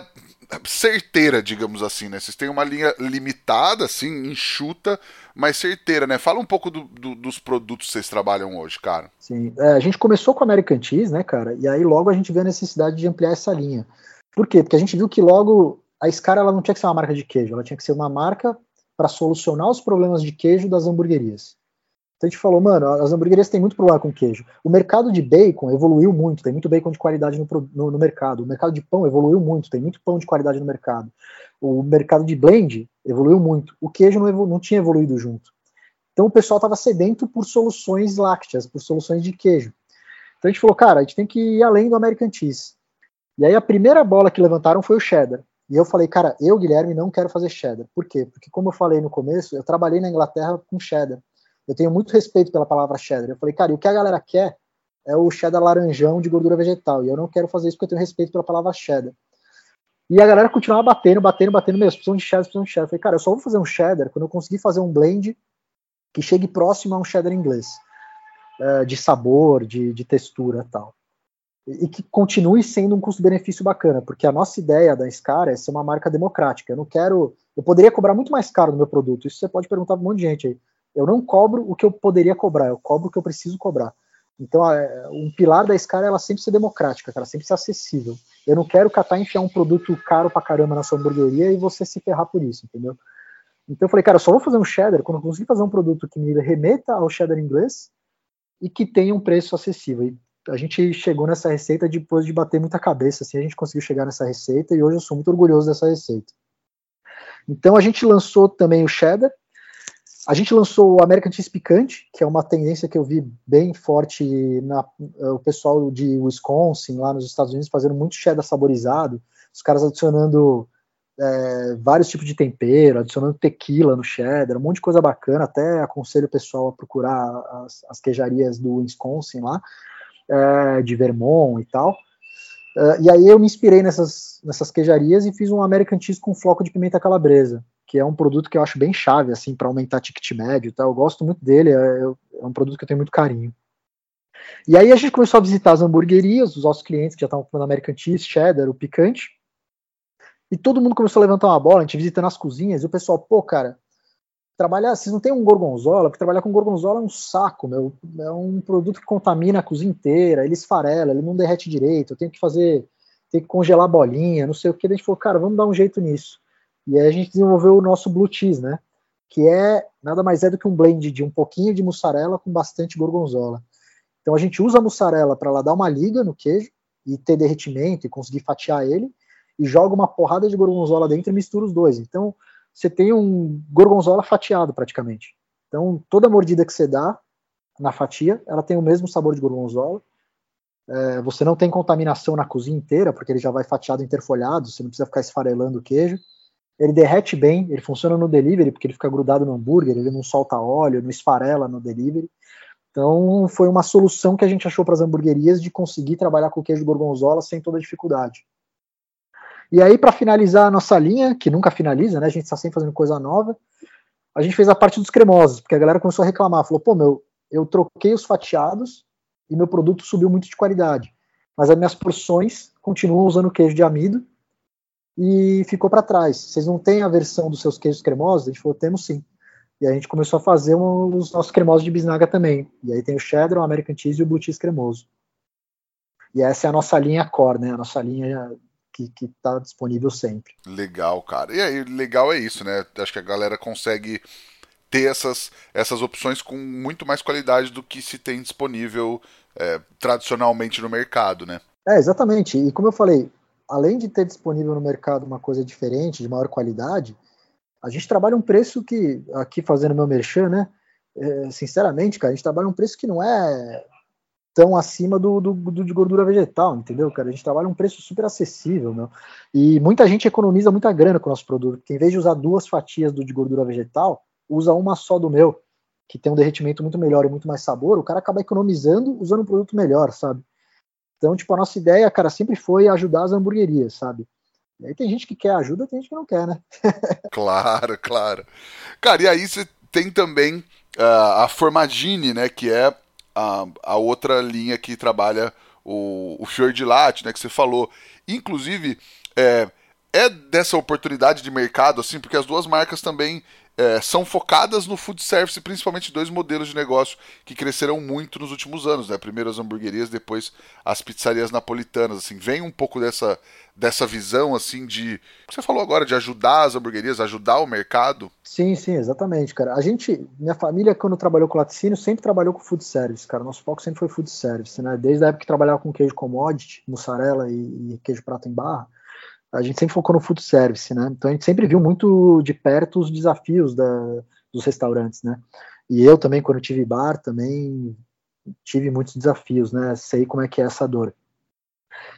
certeira, digamos assim, né? Vocês têm uma linha limitada, assim, enxuta, mas certeira, né? Fala um pouco do, do, dos produtos que vocês trabalham hoje, cara. Sim, é, a gente começou com American Cheese, né, cara? E aí logo a gente vê a necessidade de ampliar essa linha. Por quê? Porque a gente viu que logo a Scar ela não tinha que ser uma marca de queijo, ela tinha que ser uma marca para solucionar os problemas de queijo das hamburguerias. Então a gente falou, mano, as hamburguerias têm muito problema com queijo. O mercado de bacon evoluiu muito, tem muito bacon de qualidade no, no, no, mercado. O mercado de pão evoluiu muito, tem muito pão de qualidade no mercado. O mercado de blend evoluiu muito. O queijo não, evolu não tinha evoluído junto. Então o pessoal estava sedento por soluções lácteas, por soluções de queijo. Então a gente falou, cara, a gente tem que ir além do American Cheese. E aí a primeira bola que levantaram foi o cheddar. E eu falei, cara, eu, Guilherme, não quero fazer cheddar. Por quê? Porque, como eu falei no começo, eu trabalhei na Inglaterra com cheddar. Eu tenho muito respeito pela palavra cheddar. Eu falei, cara, e o que a galera quer é o cheddar laranjão de gordura vegetal. E eu não quero fazer isso porque eu tenho respeito pela palavra cheddar. E a galera continuava batendo, batendo, batendo mesmo. Precisam de cheddar, precisam de cheddar. Eu falei, cara, eu só vou fazer um cheddar quando eu conseguir fazer um blend que chegue próximo a um cheddar inglês. Uh, de sabor, de, de textura tal e que continue sendo um custo-benefício bacana, porque a nossa ideia da Scar é ser uma marca democrática. Eu não quero. Eu poderia cobrar muito mais caro no meu produto. Isso você pode perguntar para um monte de gente aí. Eu não cobro o que eu poderia cobrar, eu cobro o que eu preciso cobrar. Então, um pilar da Scar é ela sempre ser democrática, cara, sempre ser acessível. Eu não quero catar e enfiar um produto caro pra caramba na sua hamburgueria e você se ferrar por isso, entendeu? Então eu falei, cara, eu só vou fazer um cheddar quando eu conseguir fazer um produto que me remeta ao cheddar inglês e que tenha um preço acessível. E a gente chegou nessa receita depois de bater muita cabeça, assim, a gente conseguiu chegar nessa receita e hoje eu sou muito orgulhoso dessa receita. Então a gente lançou também o cheddar, a gente lançou o American Cheese Picante, que é uma tendência que eu vi bem forte na o pessoal de Wisconsin, lá nos Estados Unidos, fazendo muito cheddar saborizado, os caras adicionando é, vários tipos de tempero, adicionando tequila no cheddar, um monte de coisa bacana, até aconselho o pessoal a procurar as, as queijarias do Wisconsin lá, é, de Vermont e tal. Uh, e aí eu me inspirei nessas, nessas queijarias e fiz um American Cheese com floco de pimenta calabresa, que é um produto que eu acho bem chave, assim, para aumentar ticket médio e tal. Eu gosto muito dele, é, é, um produto que eu tenho muito carinho. E aí a gente começou a visitar as hamburguerias, os nossos clientes que já estavam comendo American Cheese, cheddar, o picante. E todo mundo começou a levantar uma bola, a gente visitando as cozinhas, e o pessoal, pô, cara, trabalhar, vocês não tem um gorgonzola, porque trabalhar com gorgonzola é um saco, meu, é um produto que contamina a cozinha inteira, ele esfarela, ele não derrete direito, eu tenho que fazer, tenho que congelar bolinha, não sei o que, a gente falou, cara, vamos dar um jeito nisso. E aí a gente desenvolveu o nosso blue cheese, né, que é nada mais é do que um blend de um pouquinho de mussarela com bastante gorgonzola. Então a gente usa a mussarela para ela dar uma liga no queijo e ter derretimento e conseguir fatiar ele, e joga uma porrada de gorgonzola dentro e mistura os dois. Então, você tem um gorgonzola fatiado praticamente. Então, toda mordida que você dá na fatia, ela tem o mesmo sabor de gorgonzola. É, você não tem contaminação na cozinha inteira, porque ele já vai fatiado interfolhado, você não precisa ficar esfarelando o queijo. Ele derrete bem, ele funciona no delivery, porque ele fica grudado no hambúrguer, ele não solta óleo, não esfarela no delivery. Então, foi uma solução que a gente achou para as hamburguerias de conseguir trabalhar com o queijo gorgonzola sem toda dificuldade. E aí, para finalizar a nossa linha, que nunca finaliza, né? A gente está sempre fazendo coisa nova. A gente fez a parte dos cremosos, porque a galera começou a reclamar. Falou, pô, meu, eu troquei os fatiados e meu produto subiu muito de qualidade. Mas as minhas porções continuam usando queijo de amido e ficou para trás. Vocês não têm a versão dos seus queijos cremosos? A gente falou, temos sim. E a gente começou a fazer um, os nossos cremosos de bisnaga também. E aí tem o cheddar, o American cheese e o blue cheese cremoso. E essa é a nossa linha core, né? A nossa linha que, que tá disponível sempre. Legal, cara. E aí, legal é isso, né? Acho que a galera consegue ter essas, essas opções com muito mais qualidade do que se tem disponível é, tradicionalmente no mercado, né? É, exatamente. E como eu falei, além de ter disponível no mercado uma coisa diferente, de maior qualidade, a gente trabalha um preço que, aqui fazendo meu merchan, né? É, sinceramente, cara, a gente trabalha um preço que não é tão acima do, do, do, de gordura vegetal, entendeu, cara? A gente trabalha um preço super acessível, meu. E muita gente economiza muita grana com o nosso produto, porque em vez de usar duas fatias do de gordura vegetal, usa uma só do meu, que tem um derretimento muito melhor e muito mais sabor, o cara acaba economizando usando um produto melhor, sabe? Então, tipo, a nossa ideia, cara, sempre foi ajudar as hamburguerias, sabe? E aí tem gente que quer ajuda, tem gente que não quer, né? claro, claro. Cara, e aí você tem também uh, a Formadini, né, que é a, a outra linha que trabalha o, o fior de latte, né, que você falou. Inclusive, é, é dessa oportunidade de mercado, assim, porque as duas marcas também é, são focadas no food service, principalmente dois modelos de negócio que cresceram muito nos últimos anos, né? Primeiro as hamburguerias, depois as pizzarias napolitanas, assim, vem um pouco dessa, dessa visão, assim, de, você falou agora, de ajudar as hamburguerias, ajudar o mercado. Sim, sim, exatamente, cara. A gente, minha família, quando trabalhou com laticínio, sempre trabalhou com food service, cara. Nosso foco sempre foi food service, né? Desde a época que trabalhava com queijo commodity, mussarela e, e queijo prato em barra, a gente sempre focou no food service, né? Então a gente sempre viu muito de perto os desafios da, dos restaurantes, né? E eu também, quando tive bar, também tive muitos desafios, né? Sei como é que é essa dor.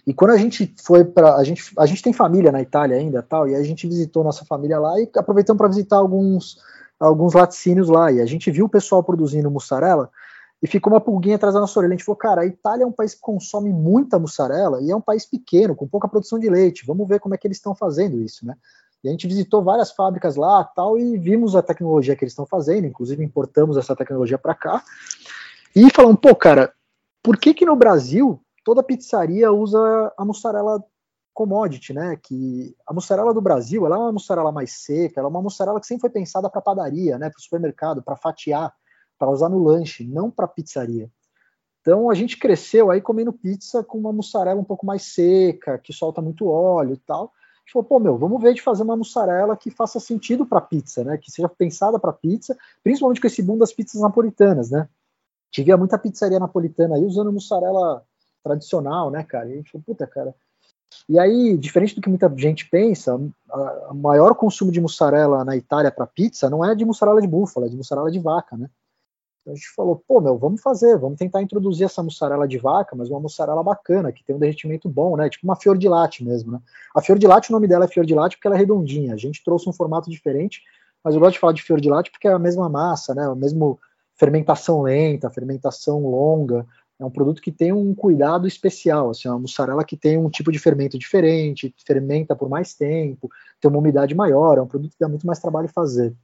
E quando a gente foi para a gente a gente tem família na Itália ainda, tal, e a gente visitou nossa família lá e aproveitamos para visitar alguns alguns laticínios lá e a gente viu o pessoal produzindo mussarela e ficou uma pulguinha atrás da nossa orelha. A gente falou, cara, a Itália é um país que consome muita mussarela e é um país pequeno, com pouca produção de leite. Vamos ver como é que eles estão fazendo isso, né? E a gente visitou várias fábricas lá tal e vimos a tecnologia que eles estão fazendo, inclusive importamos essa tecnologia para cá. E falamos, pô, cara, por que que no Brasil toda pizzaria usa a mussarela commodity, né? Que a mussarela do Brasil, ela é uma mussarela mais seca, ela é uma mussarela que sempre foi pensada para padaria, né, para o supermercado, para fatiar para usar no lanche, não para pizzaria. Então a gente cresceu aí comendo pizza com uma mussarela um pouco mais seca, que solta muito óleo e tal. A gente falou, pô, meu, vamos ver de fazer uma mussarela que faça sentido para pizza, né? Que seja pensada para pizza, principalmente com esse boom das pizzas napolitanas, né? Tive muita pizzaria napolitana aí usando mussarela tradicional, né, cara? E a gente falou, puta, cara. E aí, diferente do que muita gente pensa, o maior consumo de mussarela na Itália para pizza não é de mussarela de búfala, é de mussarela de vaca, né? Então a gente falou, pô, meu, vamos fazer, vamos tentar introduzir essa mussarela de vaca, mas uma mussarela bacana, que tem um derretimento bom, né? Tipo uma fior de latte mesmo, né? A fior de latte, o nome dela é fior de latte porque ela é redondinha. A gente trouxe um formato diferente, mas eu gosto de falar de fior de latte porque é a mesma massa, né? A mesma fermentação lenta, fermentação longa. É um produto que tem um cuidado especial, assim, é uma mussarela que tem um tipo de fermento diferente, fermenta por mais tempo, tem uma umidade maior, é um produto que dá muito mais trabalho fazer.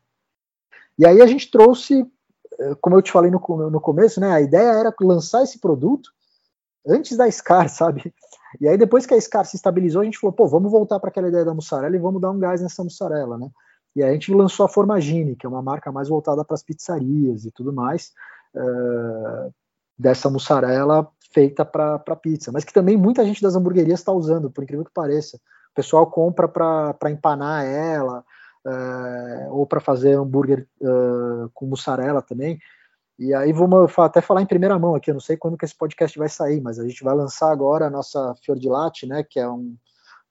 E aí a gente trouxe como eu te falei no, no começo, né, a ideia era lançar esse produto antes da SCAR, sabe? E aí depois que a SCAR se estabilizou, a gente falou, pô, vamos voltar para aquela ideia da mussarela e vamos dar um gás nessa mussarela, né? E aí a gente lançou a Formagine, que é uma marca mais voltada para as pizzarias e tudo mais, uh, dessa mussarela feita para pizza, mas que também muita gente das hamburguerias está usando, por incrível que pareça. O pessoal compra para empanar ela, uh, ou para fazer hambúrguer uh, com mussarela também. E aí vamos até falar em primeira mão aqui, eu não sei quando que esse podcast vai sair, mas a gente vai lançar agora a nossa fior de latte, né, que é um,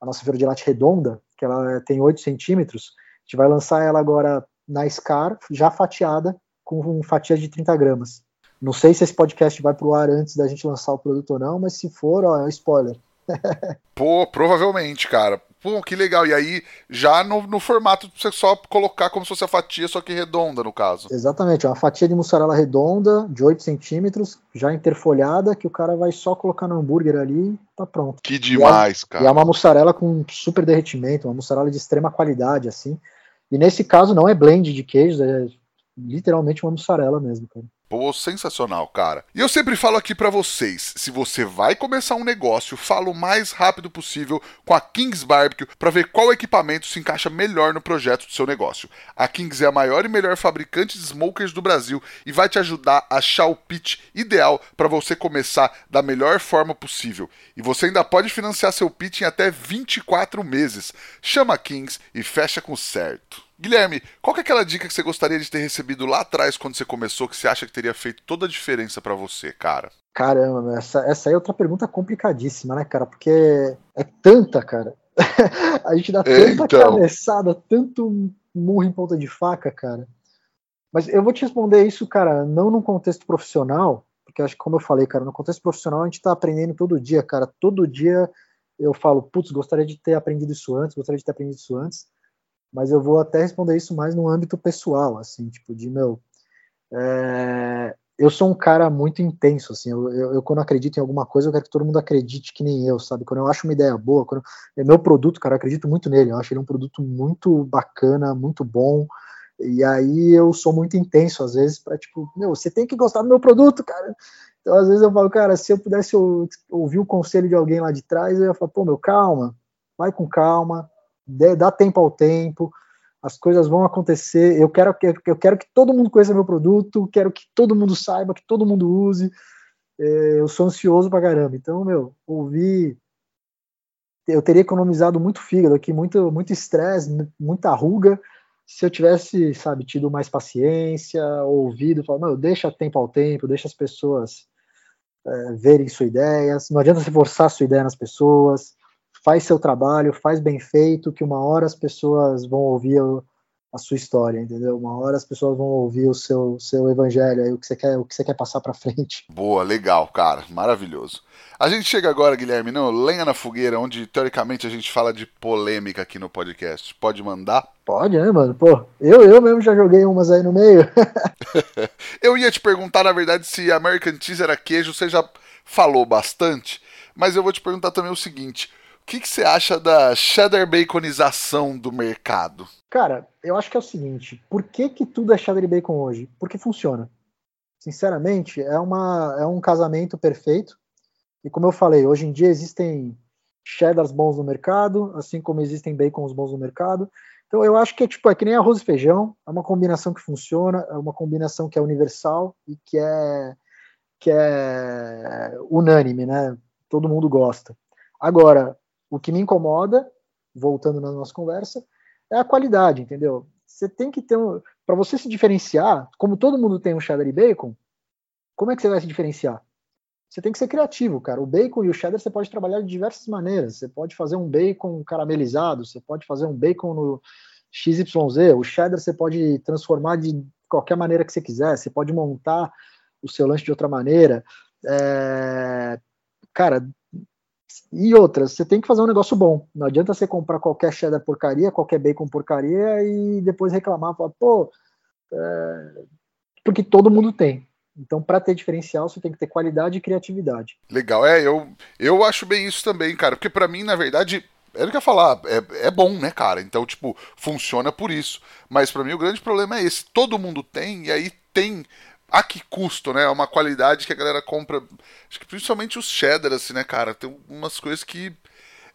a nossa fior de latte redonda, que ela tem 8 centímetros, a gente vai lançar ela agora na Scar, já fatiada, com fatias de 30 gramas. Não sei se esse podcast vai pro ar antes da gente lançar o produto ou não, mas se for, ó, é um spoiler. Pô, provavelmente, cara. Pô, que legal. E aí, já no, no formato você só colocar como se fosse a fatia, só que redonda, no caso. Exatamente, uma fatia de mussarela redonda, de 8 centímetros, já interfolhada, que o cara vai só colocar no hambúrguer ali e tá pronto. Que demais, e é, cara. E é uma mussarela com super derretimento, uma mussarela de extrema qualidade, assim. E nesse caso não é blend de queijos, é literalmente uma mussarela mesmo, cara. Pô, sensacional, cara. E eu sempre falo aqui para vocês, se você vai começar um negócio, fala o mais rápido possível com a Kings Barbecue para ver qual equipamento se encaixa melhor no projeto do seu negócio. A Kings é a maior e melhor fabricante de smokers do Brasil e vai te ajudar a achar o pitch ideal para você começar da melhor forma possível. E você ainda pode financiar seu pitch em até 24 meses. Chama a Kings e fecha com certo. Guilherme, qual é aquela dica que você gostaria de ter recebido lá atrás quando você começou que você acha que teria feito toda a diferença para você, cara? Caramba, essa, essa aí é outra pergunta complicadíssima, né, cara? Porque é tanta, cara. a gente dá tanta então... cabeçada, tanto murro em ponta de faca, cara. Mas eu vou te responder isso, cara, não num contexto profissional, porque acho que, como eu falei, cara, no contexto profissional a gente tá aprendendo todo dia, cara. Todo dia eu falo, putz, gostaria de ter aprendido isso antes, gostaria de ter aprendido isso antes mas eu vou até responder isso mais no âmbito pessoal, assim, tipo, de meu. É, eu sou um cara muito intenso, assim, eu, eu, eu, quando acredito em alguma coisa, eu quero que todo mundo acredite que nem eu, sabe? Quando eu acho uma ideia boa, quando é meu produto, cara, eu acredito muito nele, eu acho ele um produto muito bacana, muito bom, e aí eu sou muito intenso, às vezes, para tipo, meu, você tem que gostar do meu produto, cara. Então, às vezes eu falo, cara, se eu pudesse ouvir o conselho de alguém lá de trás, eu ia falar, pô, meu, calma, vai com calma, dá tempo ao tempo, as coisas vão acontecer. Eu quero que eu quero que todo mundo conheça meu produto, quero que todo mundo saiba, que todo mundo use. É, eu sou ansioso pra caramba. Então, meu, ouvir eu teria economizado muito fígado aqui, muito muito estresse, muita ruga, se eu tivesse, sabe, tido mais paciência, ouvido, falar, meu, deixa tempo ao tempo, deixa as pessoas é, verem sua ideia, não adianta você forçar sua ideia nas pessoas, faz seu trabalho, faz bem feito, que uma hora as pessoas vão ouvir a sua história, entendeu? Uma hora as pessoas vão ouvir o seu, seu evangelho, aí, o que você quer, o que você quer passar para frente. Boa, legal, cara, maravilhoso. A gente chega agora, Guilherme, não, lenha na fogueira, onde teoricamente a gente fala de polêmica aqui no podcast. Pode mandar? Pode, né, mano? Pô, eu, eu mesmo já joguei umas aí no meio. eu ia te perguntar, na verdade, se American Cheese era queijo, você já falou bastante, mas eu vou te perguntar também o seguinte: que, que você acha da cheddar baconização do mercado? Cara, eu acho que é o seguinte: por que, que tudo é cheddar bacon hoje? Porque funciona. Sinceramente, é, uma, é um casamento perfeito. E como eu falei, hoje em dia existem cheddars bons no mercado, assim como existem bacons bons no mercado. Então eu acho que é tipo, é que nem arroz e feijão, é uma combinação que funciona, é uma combinação que é universal e que é que é unânime, né? Todo mundo gosta. Agora, o que me incomoda, voltando na nossa conversa, é a qualidade, entendeu? Você tem que ter um. Para você se diferenciar, como todo mundo tem um cheddar e bacon, como é que você vai se diferenciar? Você tem que ser criativo, cara. O bacon e o cheddar você pode trabalhar de diversas maneiras. Você pode fazer um bacon caramelizado, você pode fazer um bacon no XYZ. O cheddar você pode transformar de qualquer maneira que você quiser. Você pode montar o seu lanche de outra maneira. É... Cara, e outras, você tem que fazer um negócio bom. Não adianta você comprar qualquer cheddar porcaria, qualquer bacon porcaria e depois reclamar, falar, pô, é... porque todo mundo tem. Então, para ter diferencial, você tem que ter qualidade e criatividade. Legal, é, eu, eu acho bem isso também, cara, porque para mim, na verdade, é o que eu ia falar, é, é bom, né, cara? Então, tipo, funciona por isso. Mas para mim o grande problema é esse: todo mundo tem, e aí tem a que custo, né? É uma qualidade que a galera compra. Acho que principalmente os cheddar, assim, né, cara? Tem umas coisas que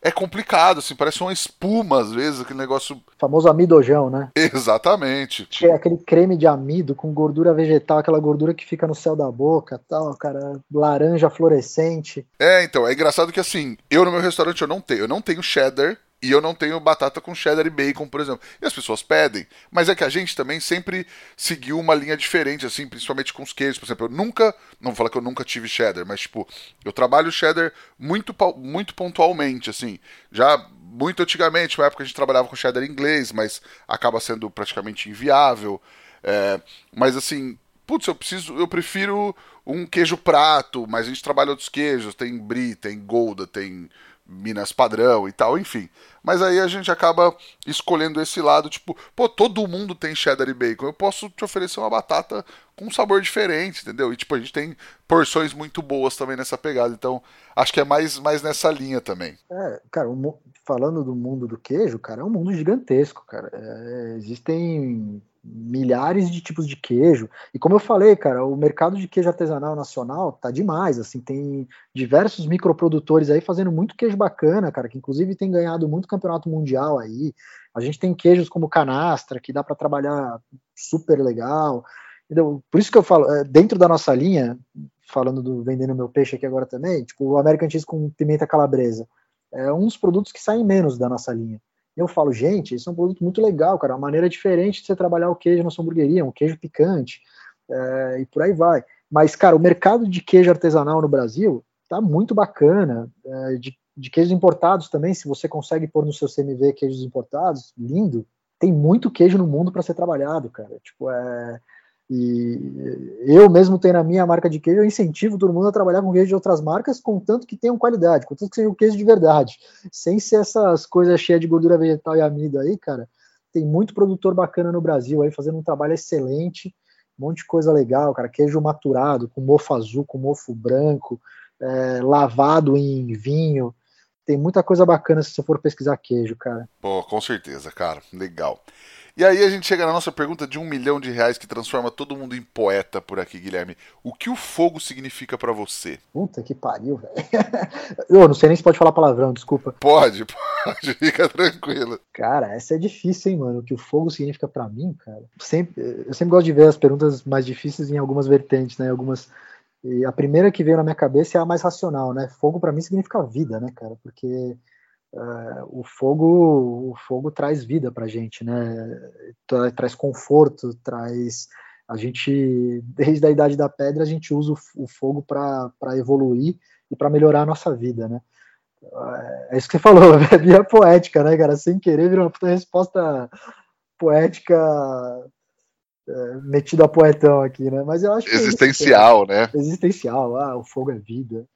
é complicado, assim, parece uma espuma às vezes, aquele negócio. O famoso amidojão, né? Exatamente. É aquele creme de amido com gordura vegetal, aquela gordura que fica no céu da boca, tal, cara, laranja fluorescente. É, então, é engraçado que assim, eu no meu restaurante eu não tenho, eu não tenho cheddar, e eu não tenho batata com cheddar e bacon, por exemplo. E as pessoas pedem. Mas é que a gente também sempre seguiu uma linha diferente, assim, principalmente com os queijos. Por exemplo, eu nunca. Não vou falar que eu nunca tive cheddar, mas, tipo, eu trabalho cheddar muito, muito pontualmente, assim. Já muito antigamente, na época a gente trabalhava com cheddar inglês, mas acaba sendo praticamente inviável. É, mas assim, putz, eu preciso, eu prefiro um queijo prato, mas a gente trabalha outros queijos, tem brie, tem golda, tem Minas padrão e tal, enfim. Mas aí a gente acaba escolhendo esse lado, tipo, pô, todo mundo tem cheddar e bacon. Eu posso te oferecer uma batata com um sabor diferente, entendeu? E tipo, a gente tem porções muito boas também nessa pegada. Então, acho que é mais, mais nessa linha também. É, cara, falando do mundo do queijo, cara, é um mundo gigantesco, cara. É, existem milhares de tipos de queijo. E como eu falei, cara, o mercado de queijo artesanal nacional tá demais, assim, tem diversos microprodutores aí fazendo muito queijo bacana, cara, que inclusive tem ganhado muito campeonato mundial aí. A gente tem queijos como canastra, que dá para trabalhar super legal. Entendeu? Por isso que eu falo, é, dentro da nossa linha, falando do vendendo meu peixe aqui agora também, tipo, o American Cheese com pimenta calabresa, é um dos produtos que saem menos da nossa linha eu falo, gente, isso é um produto muito legal, cara, uma maneira diferente de você trabalhar o queijo na sua hamburgueria, um queijo picante, é, e por aí vai. Mas, cara, o mercado de queijo artesanal no Brasil tá muito bacana, é, de, de queijos importados também, se você consegue pôr no seu CMV queijos importados, lindo. Tem muito queijo no mundo para ser trabalhado, cara. Tipo, é, e eu mesmo tenho na minha marca de queijo, eu incentivo todo mundo a trabalhar com queijo de outras marcas, contanto que tenham qualidade, contanto que seja um queijo de verdade, sem ser essas coisas cheias de gordura vegetal e amido aí, cara. Tem muito produtor bacana no Brasil aí fazendo um trabalho excelente, um monte de coisa legal, cara. Queijo maturado, com mofo azul, com mofo branco, é, lavado em vinho. Tem muita coisa bacana se você for pesquisar queijo, cara. Pô, com certeza, cara. Legal. E aí a gente chega na nossa pergunta de um milhão de reais que transforma todo mundo em poeta por aqui, Guilherme. O que o fogo significa para você? Puta que pariu, velho. Eu não sei nem se pode falar palavrão, desculpa. Pode, pode, fica tranquilo. Cara, essa é difícil, hein, mano. O que o fogo significa para mim, cara. Sempre, eu sempre gosto de ver as perguntas mais difíceis em algumas vertentes, né? Algumas. E a primeira que veio na minha cabeça é a mais racional, né? Fogo para mim significa vida, né, cara? Porque o fogo o fogo traz vida para a gente, né? Tra traz conforto, traz a gente desde a idade da pedra a gente usa o, fogo para evoluir e para melhorar a nossa vida, né? Uh, é isso que você falou, é via poética, né, cara? Sem querer virou uma resposta poética é, metido a poetão aqui, né? Mas eu acho que existencial, é né? Existencial, ah, o fogo é vida.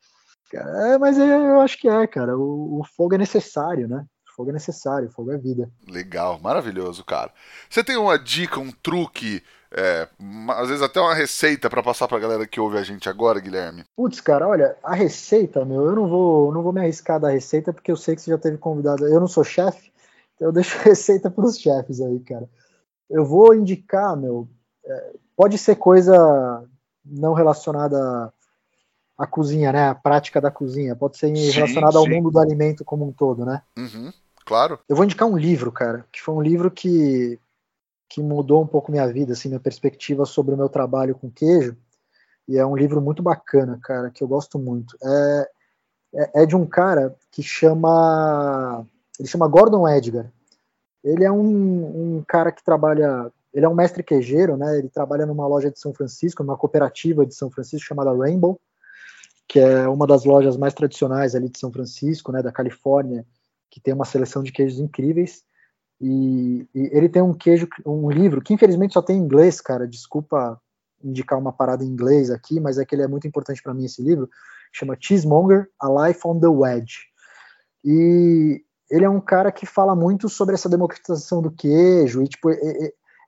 É, mas eu acho que é, cara. O, o, fogo é necessário, né? O fogo é necessário, o fogo é vida. Legal, maravilhoso, cara. Você tem uma dica, um truque, é, às vezes até uma receita para passar pra galera que ouve a gente agora, Guilherme? Putz, cara, olha, a receita, meu, eu não vou, não vou me arriscar da receita porque eu sei que você já teve convidado. Eu não sou chefe, então eu deixo a receita pros chefes aí, cara. Eu vou indicar, meu, é, pode ser coisa não relacionada a cozinha, né? A prática da cozinha. Pode ser relacionada ao mundo do alimento como um todo, né? Uhum, claro. Eu vou indicar um livro, cara, que foi um livro que, que mudou um pouco minha vida, assim, minha perspectiva sobre o meu trabalho com queijo. E é um livro muito bacana, cara, que eu gosto muito. É, é, é de um cara que chama. Ele chama Gordon Edgar. Ele é um, um cara que trabalha ele é um mestre queijeiro, né? Ele trabalha numa loja de São Francisco, numa cooperativa de São Francisco chamada Rainbow que é uma das lojas mais tradicionais ali de São Francisco, né, da Califórnia, que tem uma seleção de queijos incríveis. E, e, ele tem um queijo, um livro que infelizmente só tem em inglês, cara. Desculpa indicar uma parada em inglês aqui, mas é que ele é muito importante para mim esse livro. Chama Cheesemonger: A Life on the Wedge. E ele é um cara que fala muito sobre essa democratização do queijo e tipo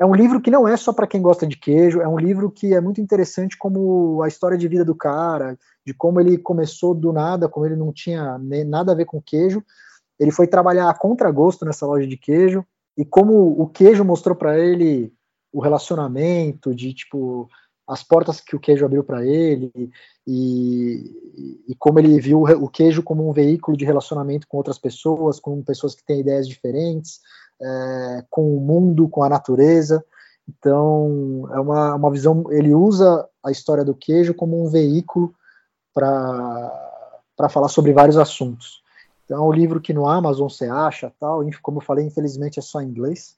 é, um livro que não é só para quem gosta de queijo, é um livro que é muito interessante como a história de vida do cara, de como ele começou do nada, como ele não tinha nada a ver com queijo. Ele foi trabalhar a contragosto nessa loja de queijo e como o queijo mostrou para ele o relacionamento, de tipo as portas que o queijo abriu para ele e, e, como ele viu o queijo como um veículo de relacionamento com outras pessoas, com pessoas que têm ideias diferentes, é, com o mundo, com a natureza. Então, é uma, uma visão. Ele usa a história do queijo como um veículo para falar sobre vários assuntos. Então, é um livro que no Amazon você acha, tal, como eu falei, infelizmente é só em inglês,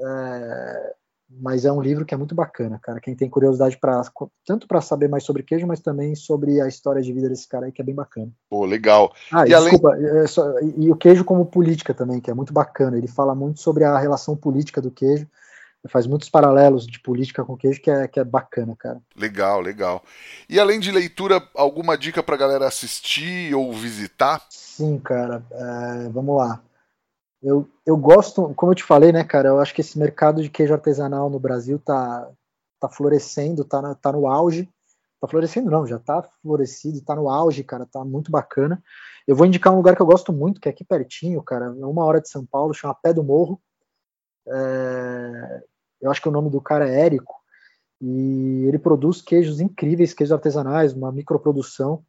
é, mas é um livro que é muito bacana, cara. Quem tem curiosidade para tanto para saber mais sobre queijo, mas também sobre a história de vida desse cara aí, que é bem bacana. Pô, legal. Ah, e, desculpa, além... é só, e, e o queijo como política também, que é muito bacana. Ele fala muito sobre a relação política do queijo. faz muitos paralelos de política com queijo que é, que é bacana, cara. Legal, legal. E além de leitura, alguma dica pra galera assistir ou visitar? Sim, cara. É, vamos lá. Eu, eu gosto, como eu te falei, né, cara, eu acho que esse mercado de queijo artesanal no Brasil tá, tá florescendo, tá, na, tá no auge. Tá florescendo não, já tá florescido, tá no auge, cara, tá muito bacana. Eu vou indicar um lugar que eu gosto muito, que é aqui pertinho, cara, uma hora de São Paulo, chama Pé do Morro. É, eu acho que o nome do cara é Érico, e ele produz queijos incríveis, queijos artesanais, uma microprodução.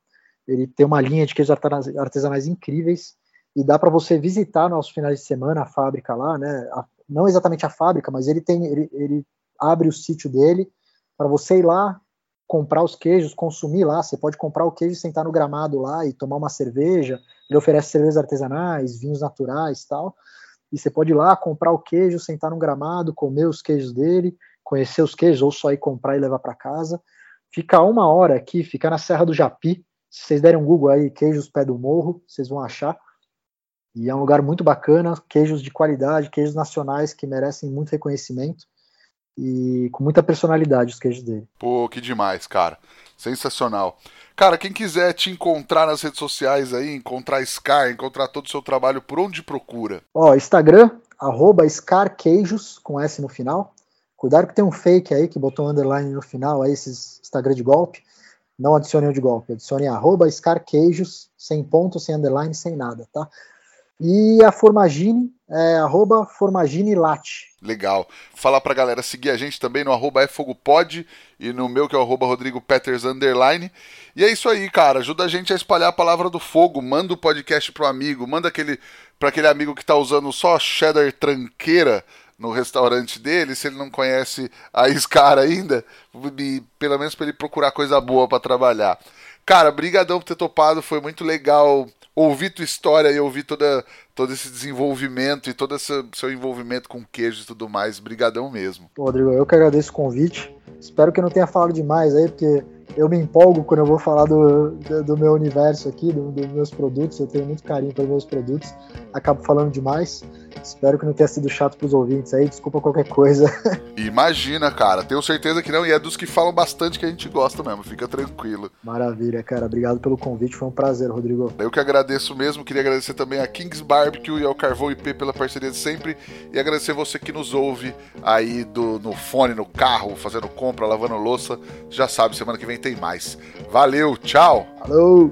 Ele tem uma linha de queijos artesanais incríveis e dá para você visitar nos finais de semana a fábrica lá, né? A, não exatamente a fábrica, mas ele tem, ele, ele abre o sítio dele para você ir lá comprar os queijos, consumir lá. Você pode comprar o queijo, sentar no gramado lá e tomar uma cerveja. Ele oferece cervejas artesanais, vinhos naturais, tal. E você pode ir lá comprar o queijo, sentar no gramado, comer os queijos dele, conhecer os queijos ou só ir comprar e levar para casa. Fica uma hora aqui, fica na Serra do Japi. Se vocês derem um Google aí, queijos pé do morro, vocês vão achar. E é um lugar muito bacana, queijos de qualidade, queijos nacionais que merecem muito reconhecimento e com muita personalidade os queijos dele. Pô, que demais, cara. Sensacional. Cara, quem quiser te encontrar nas redes sociais aí, encontrar Scar, encontrar todo o seu trabalho, por onde procura? Ó, Instagram, arroba ScarQueijos, com S no final. Cuidado que tem um fake aí que botou um underline no final, aí esses Instagram de golpe. Não adicione o de golpe, adicione arroba ScarQueijos, sem ponto, sem underline, sem nada, tá? E a Formagine é arroba formaginelate. Legal. Falar pra galera seguir a gente também no arroba efogopod e no meu que é o arroba Rodrigo Peters underline. E é isso aí, cara. Ajuda a gente a espalhar a palavra do fogo. Manda o podcast pro amigo. Manda aquele para aquele amigo que tá usando só cheddar tranqueira no restaurante dele, se ele não conhece a Scar ainda, pelo menos para ele procurar coisa boa para trabalhar. Cara, brigadão por ter topado, foi muito legal ouvir tua história e ouvir toda, todo esse desenvolvimento e todo esse seu envolvimento com queijo e tudo mais. Brigadão mesmo. Rodrigo, eu que agradeço o convite. Espero que eu não tenha falado demais aí, porque eu me empolgo quando eu vou falar do, do, do meu universo aqui, do, dos meus produtos. Eu tenho muito carinho pelos meus produtos. Acabo falando demais. Espero que não tenha sido chato pros ouvintes aí. Desculpa qualquer coisa. Imagina, cara. Tenho certeza que não. E é dos que falam bastante que a gente gosta mesmo. Fica tranquilo. Maravilha, cara. Obrigado pelo convite. Foi um prazer, Rodrigo. Eu que agradeço mesmo. Queria agradecer também a Kings Barbecue e ao Carvão IP pela parceria de sempre. E agradecer você que nos ouve aí do, no fone, no carro, fazendo compra, lavando louça. Já sabe, semana que vem tem mais. Valeu, tchau. Falou.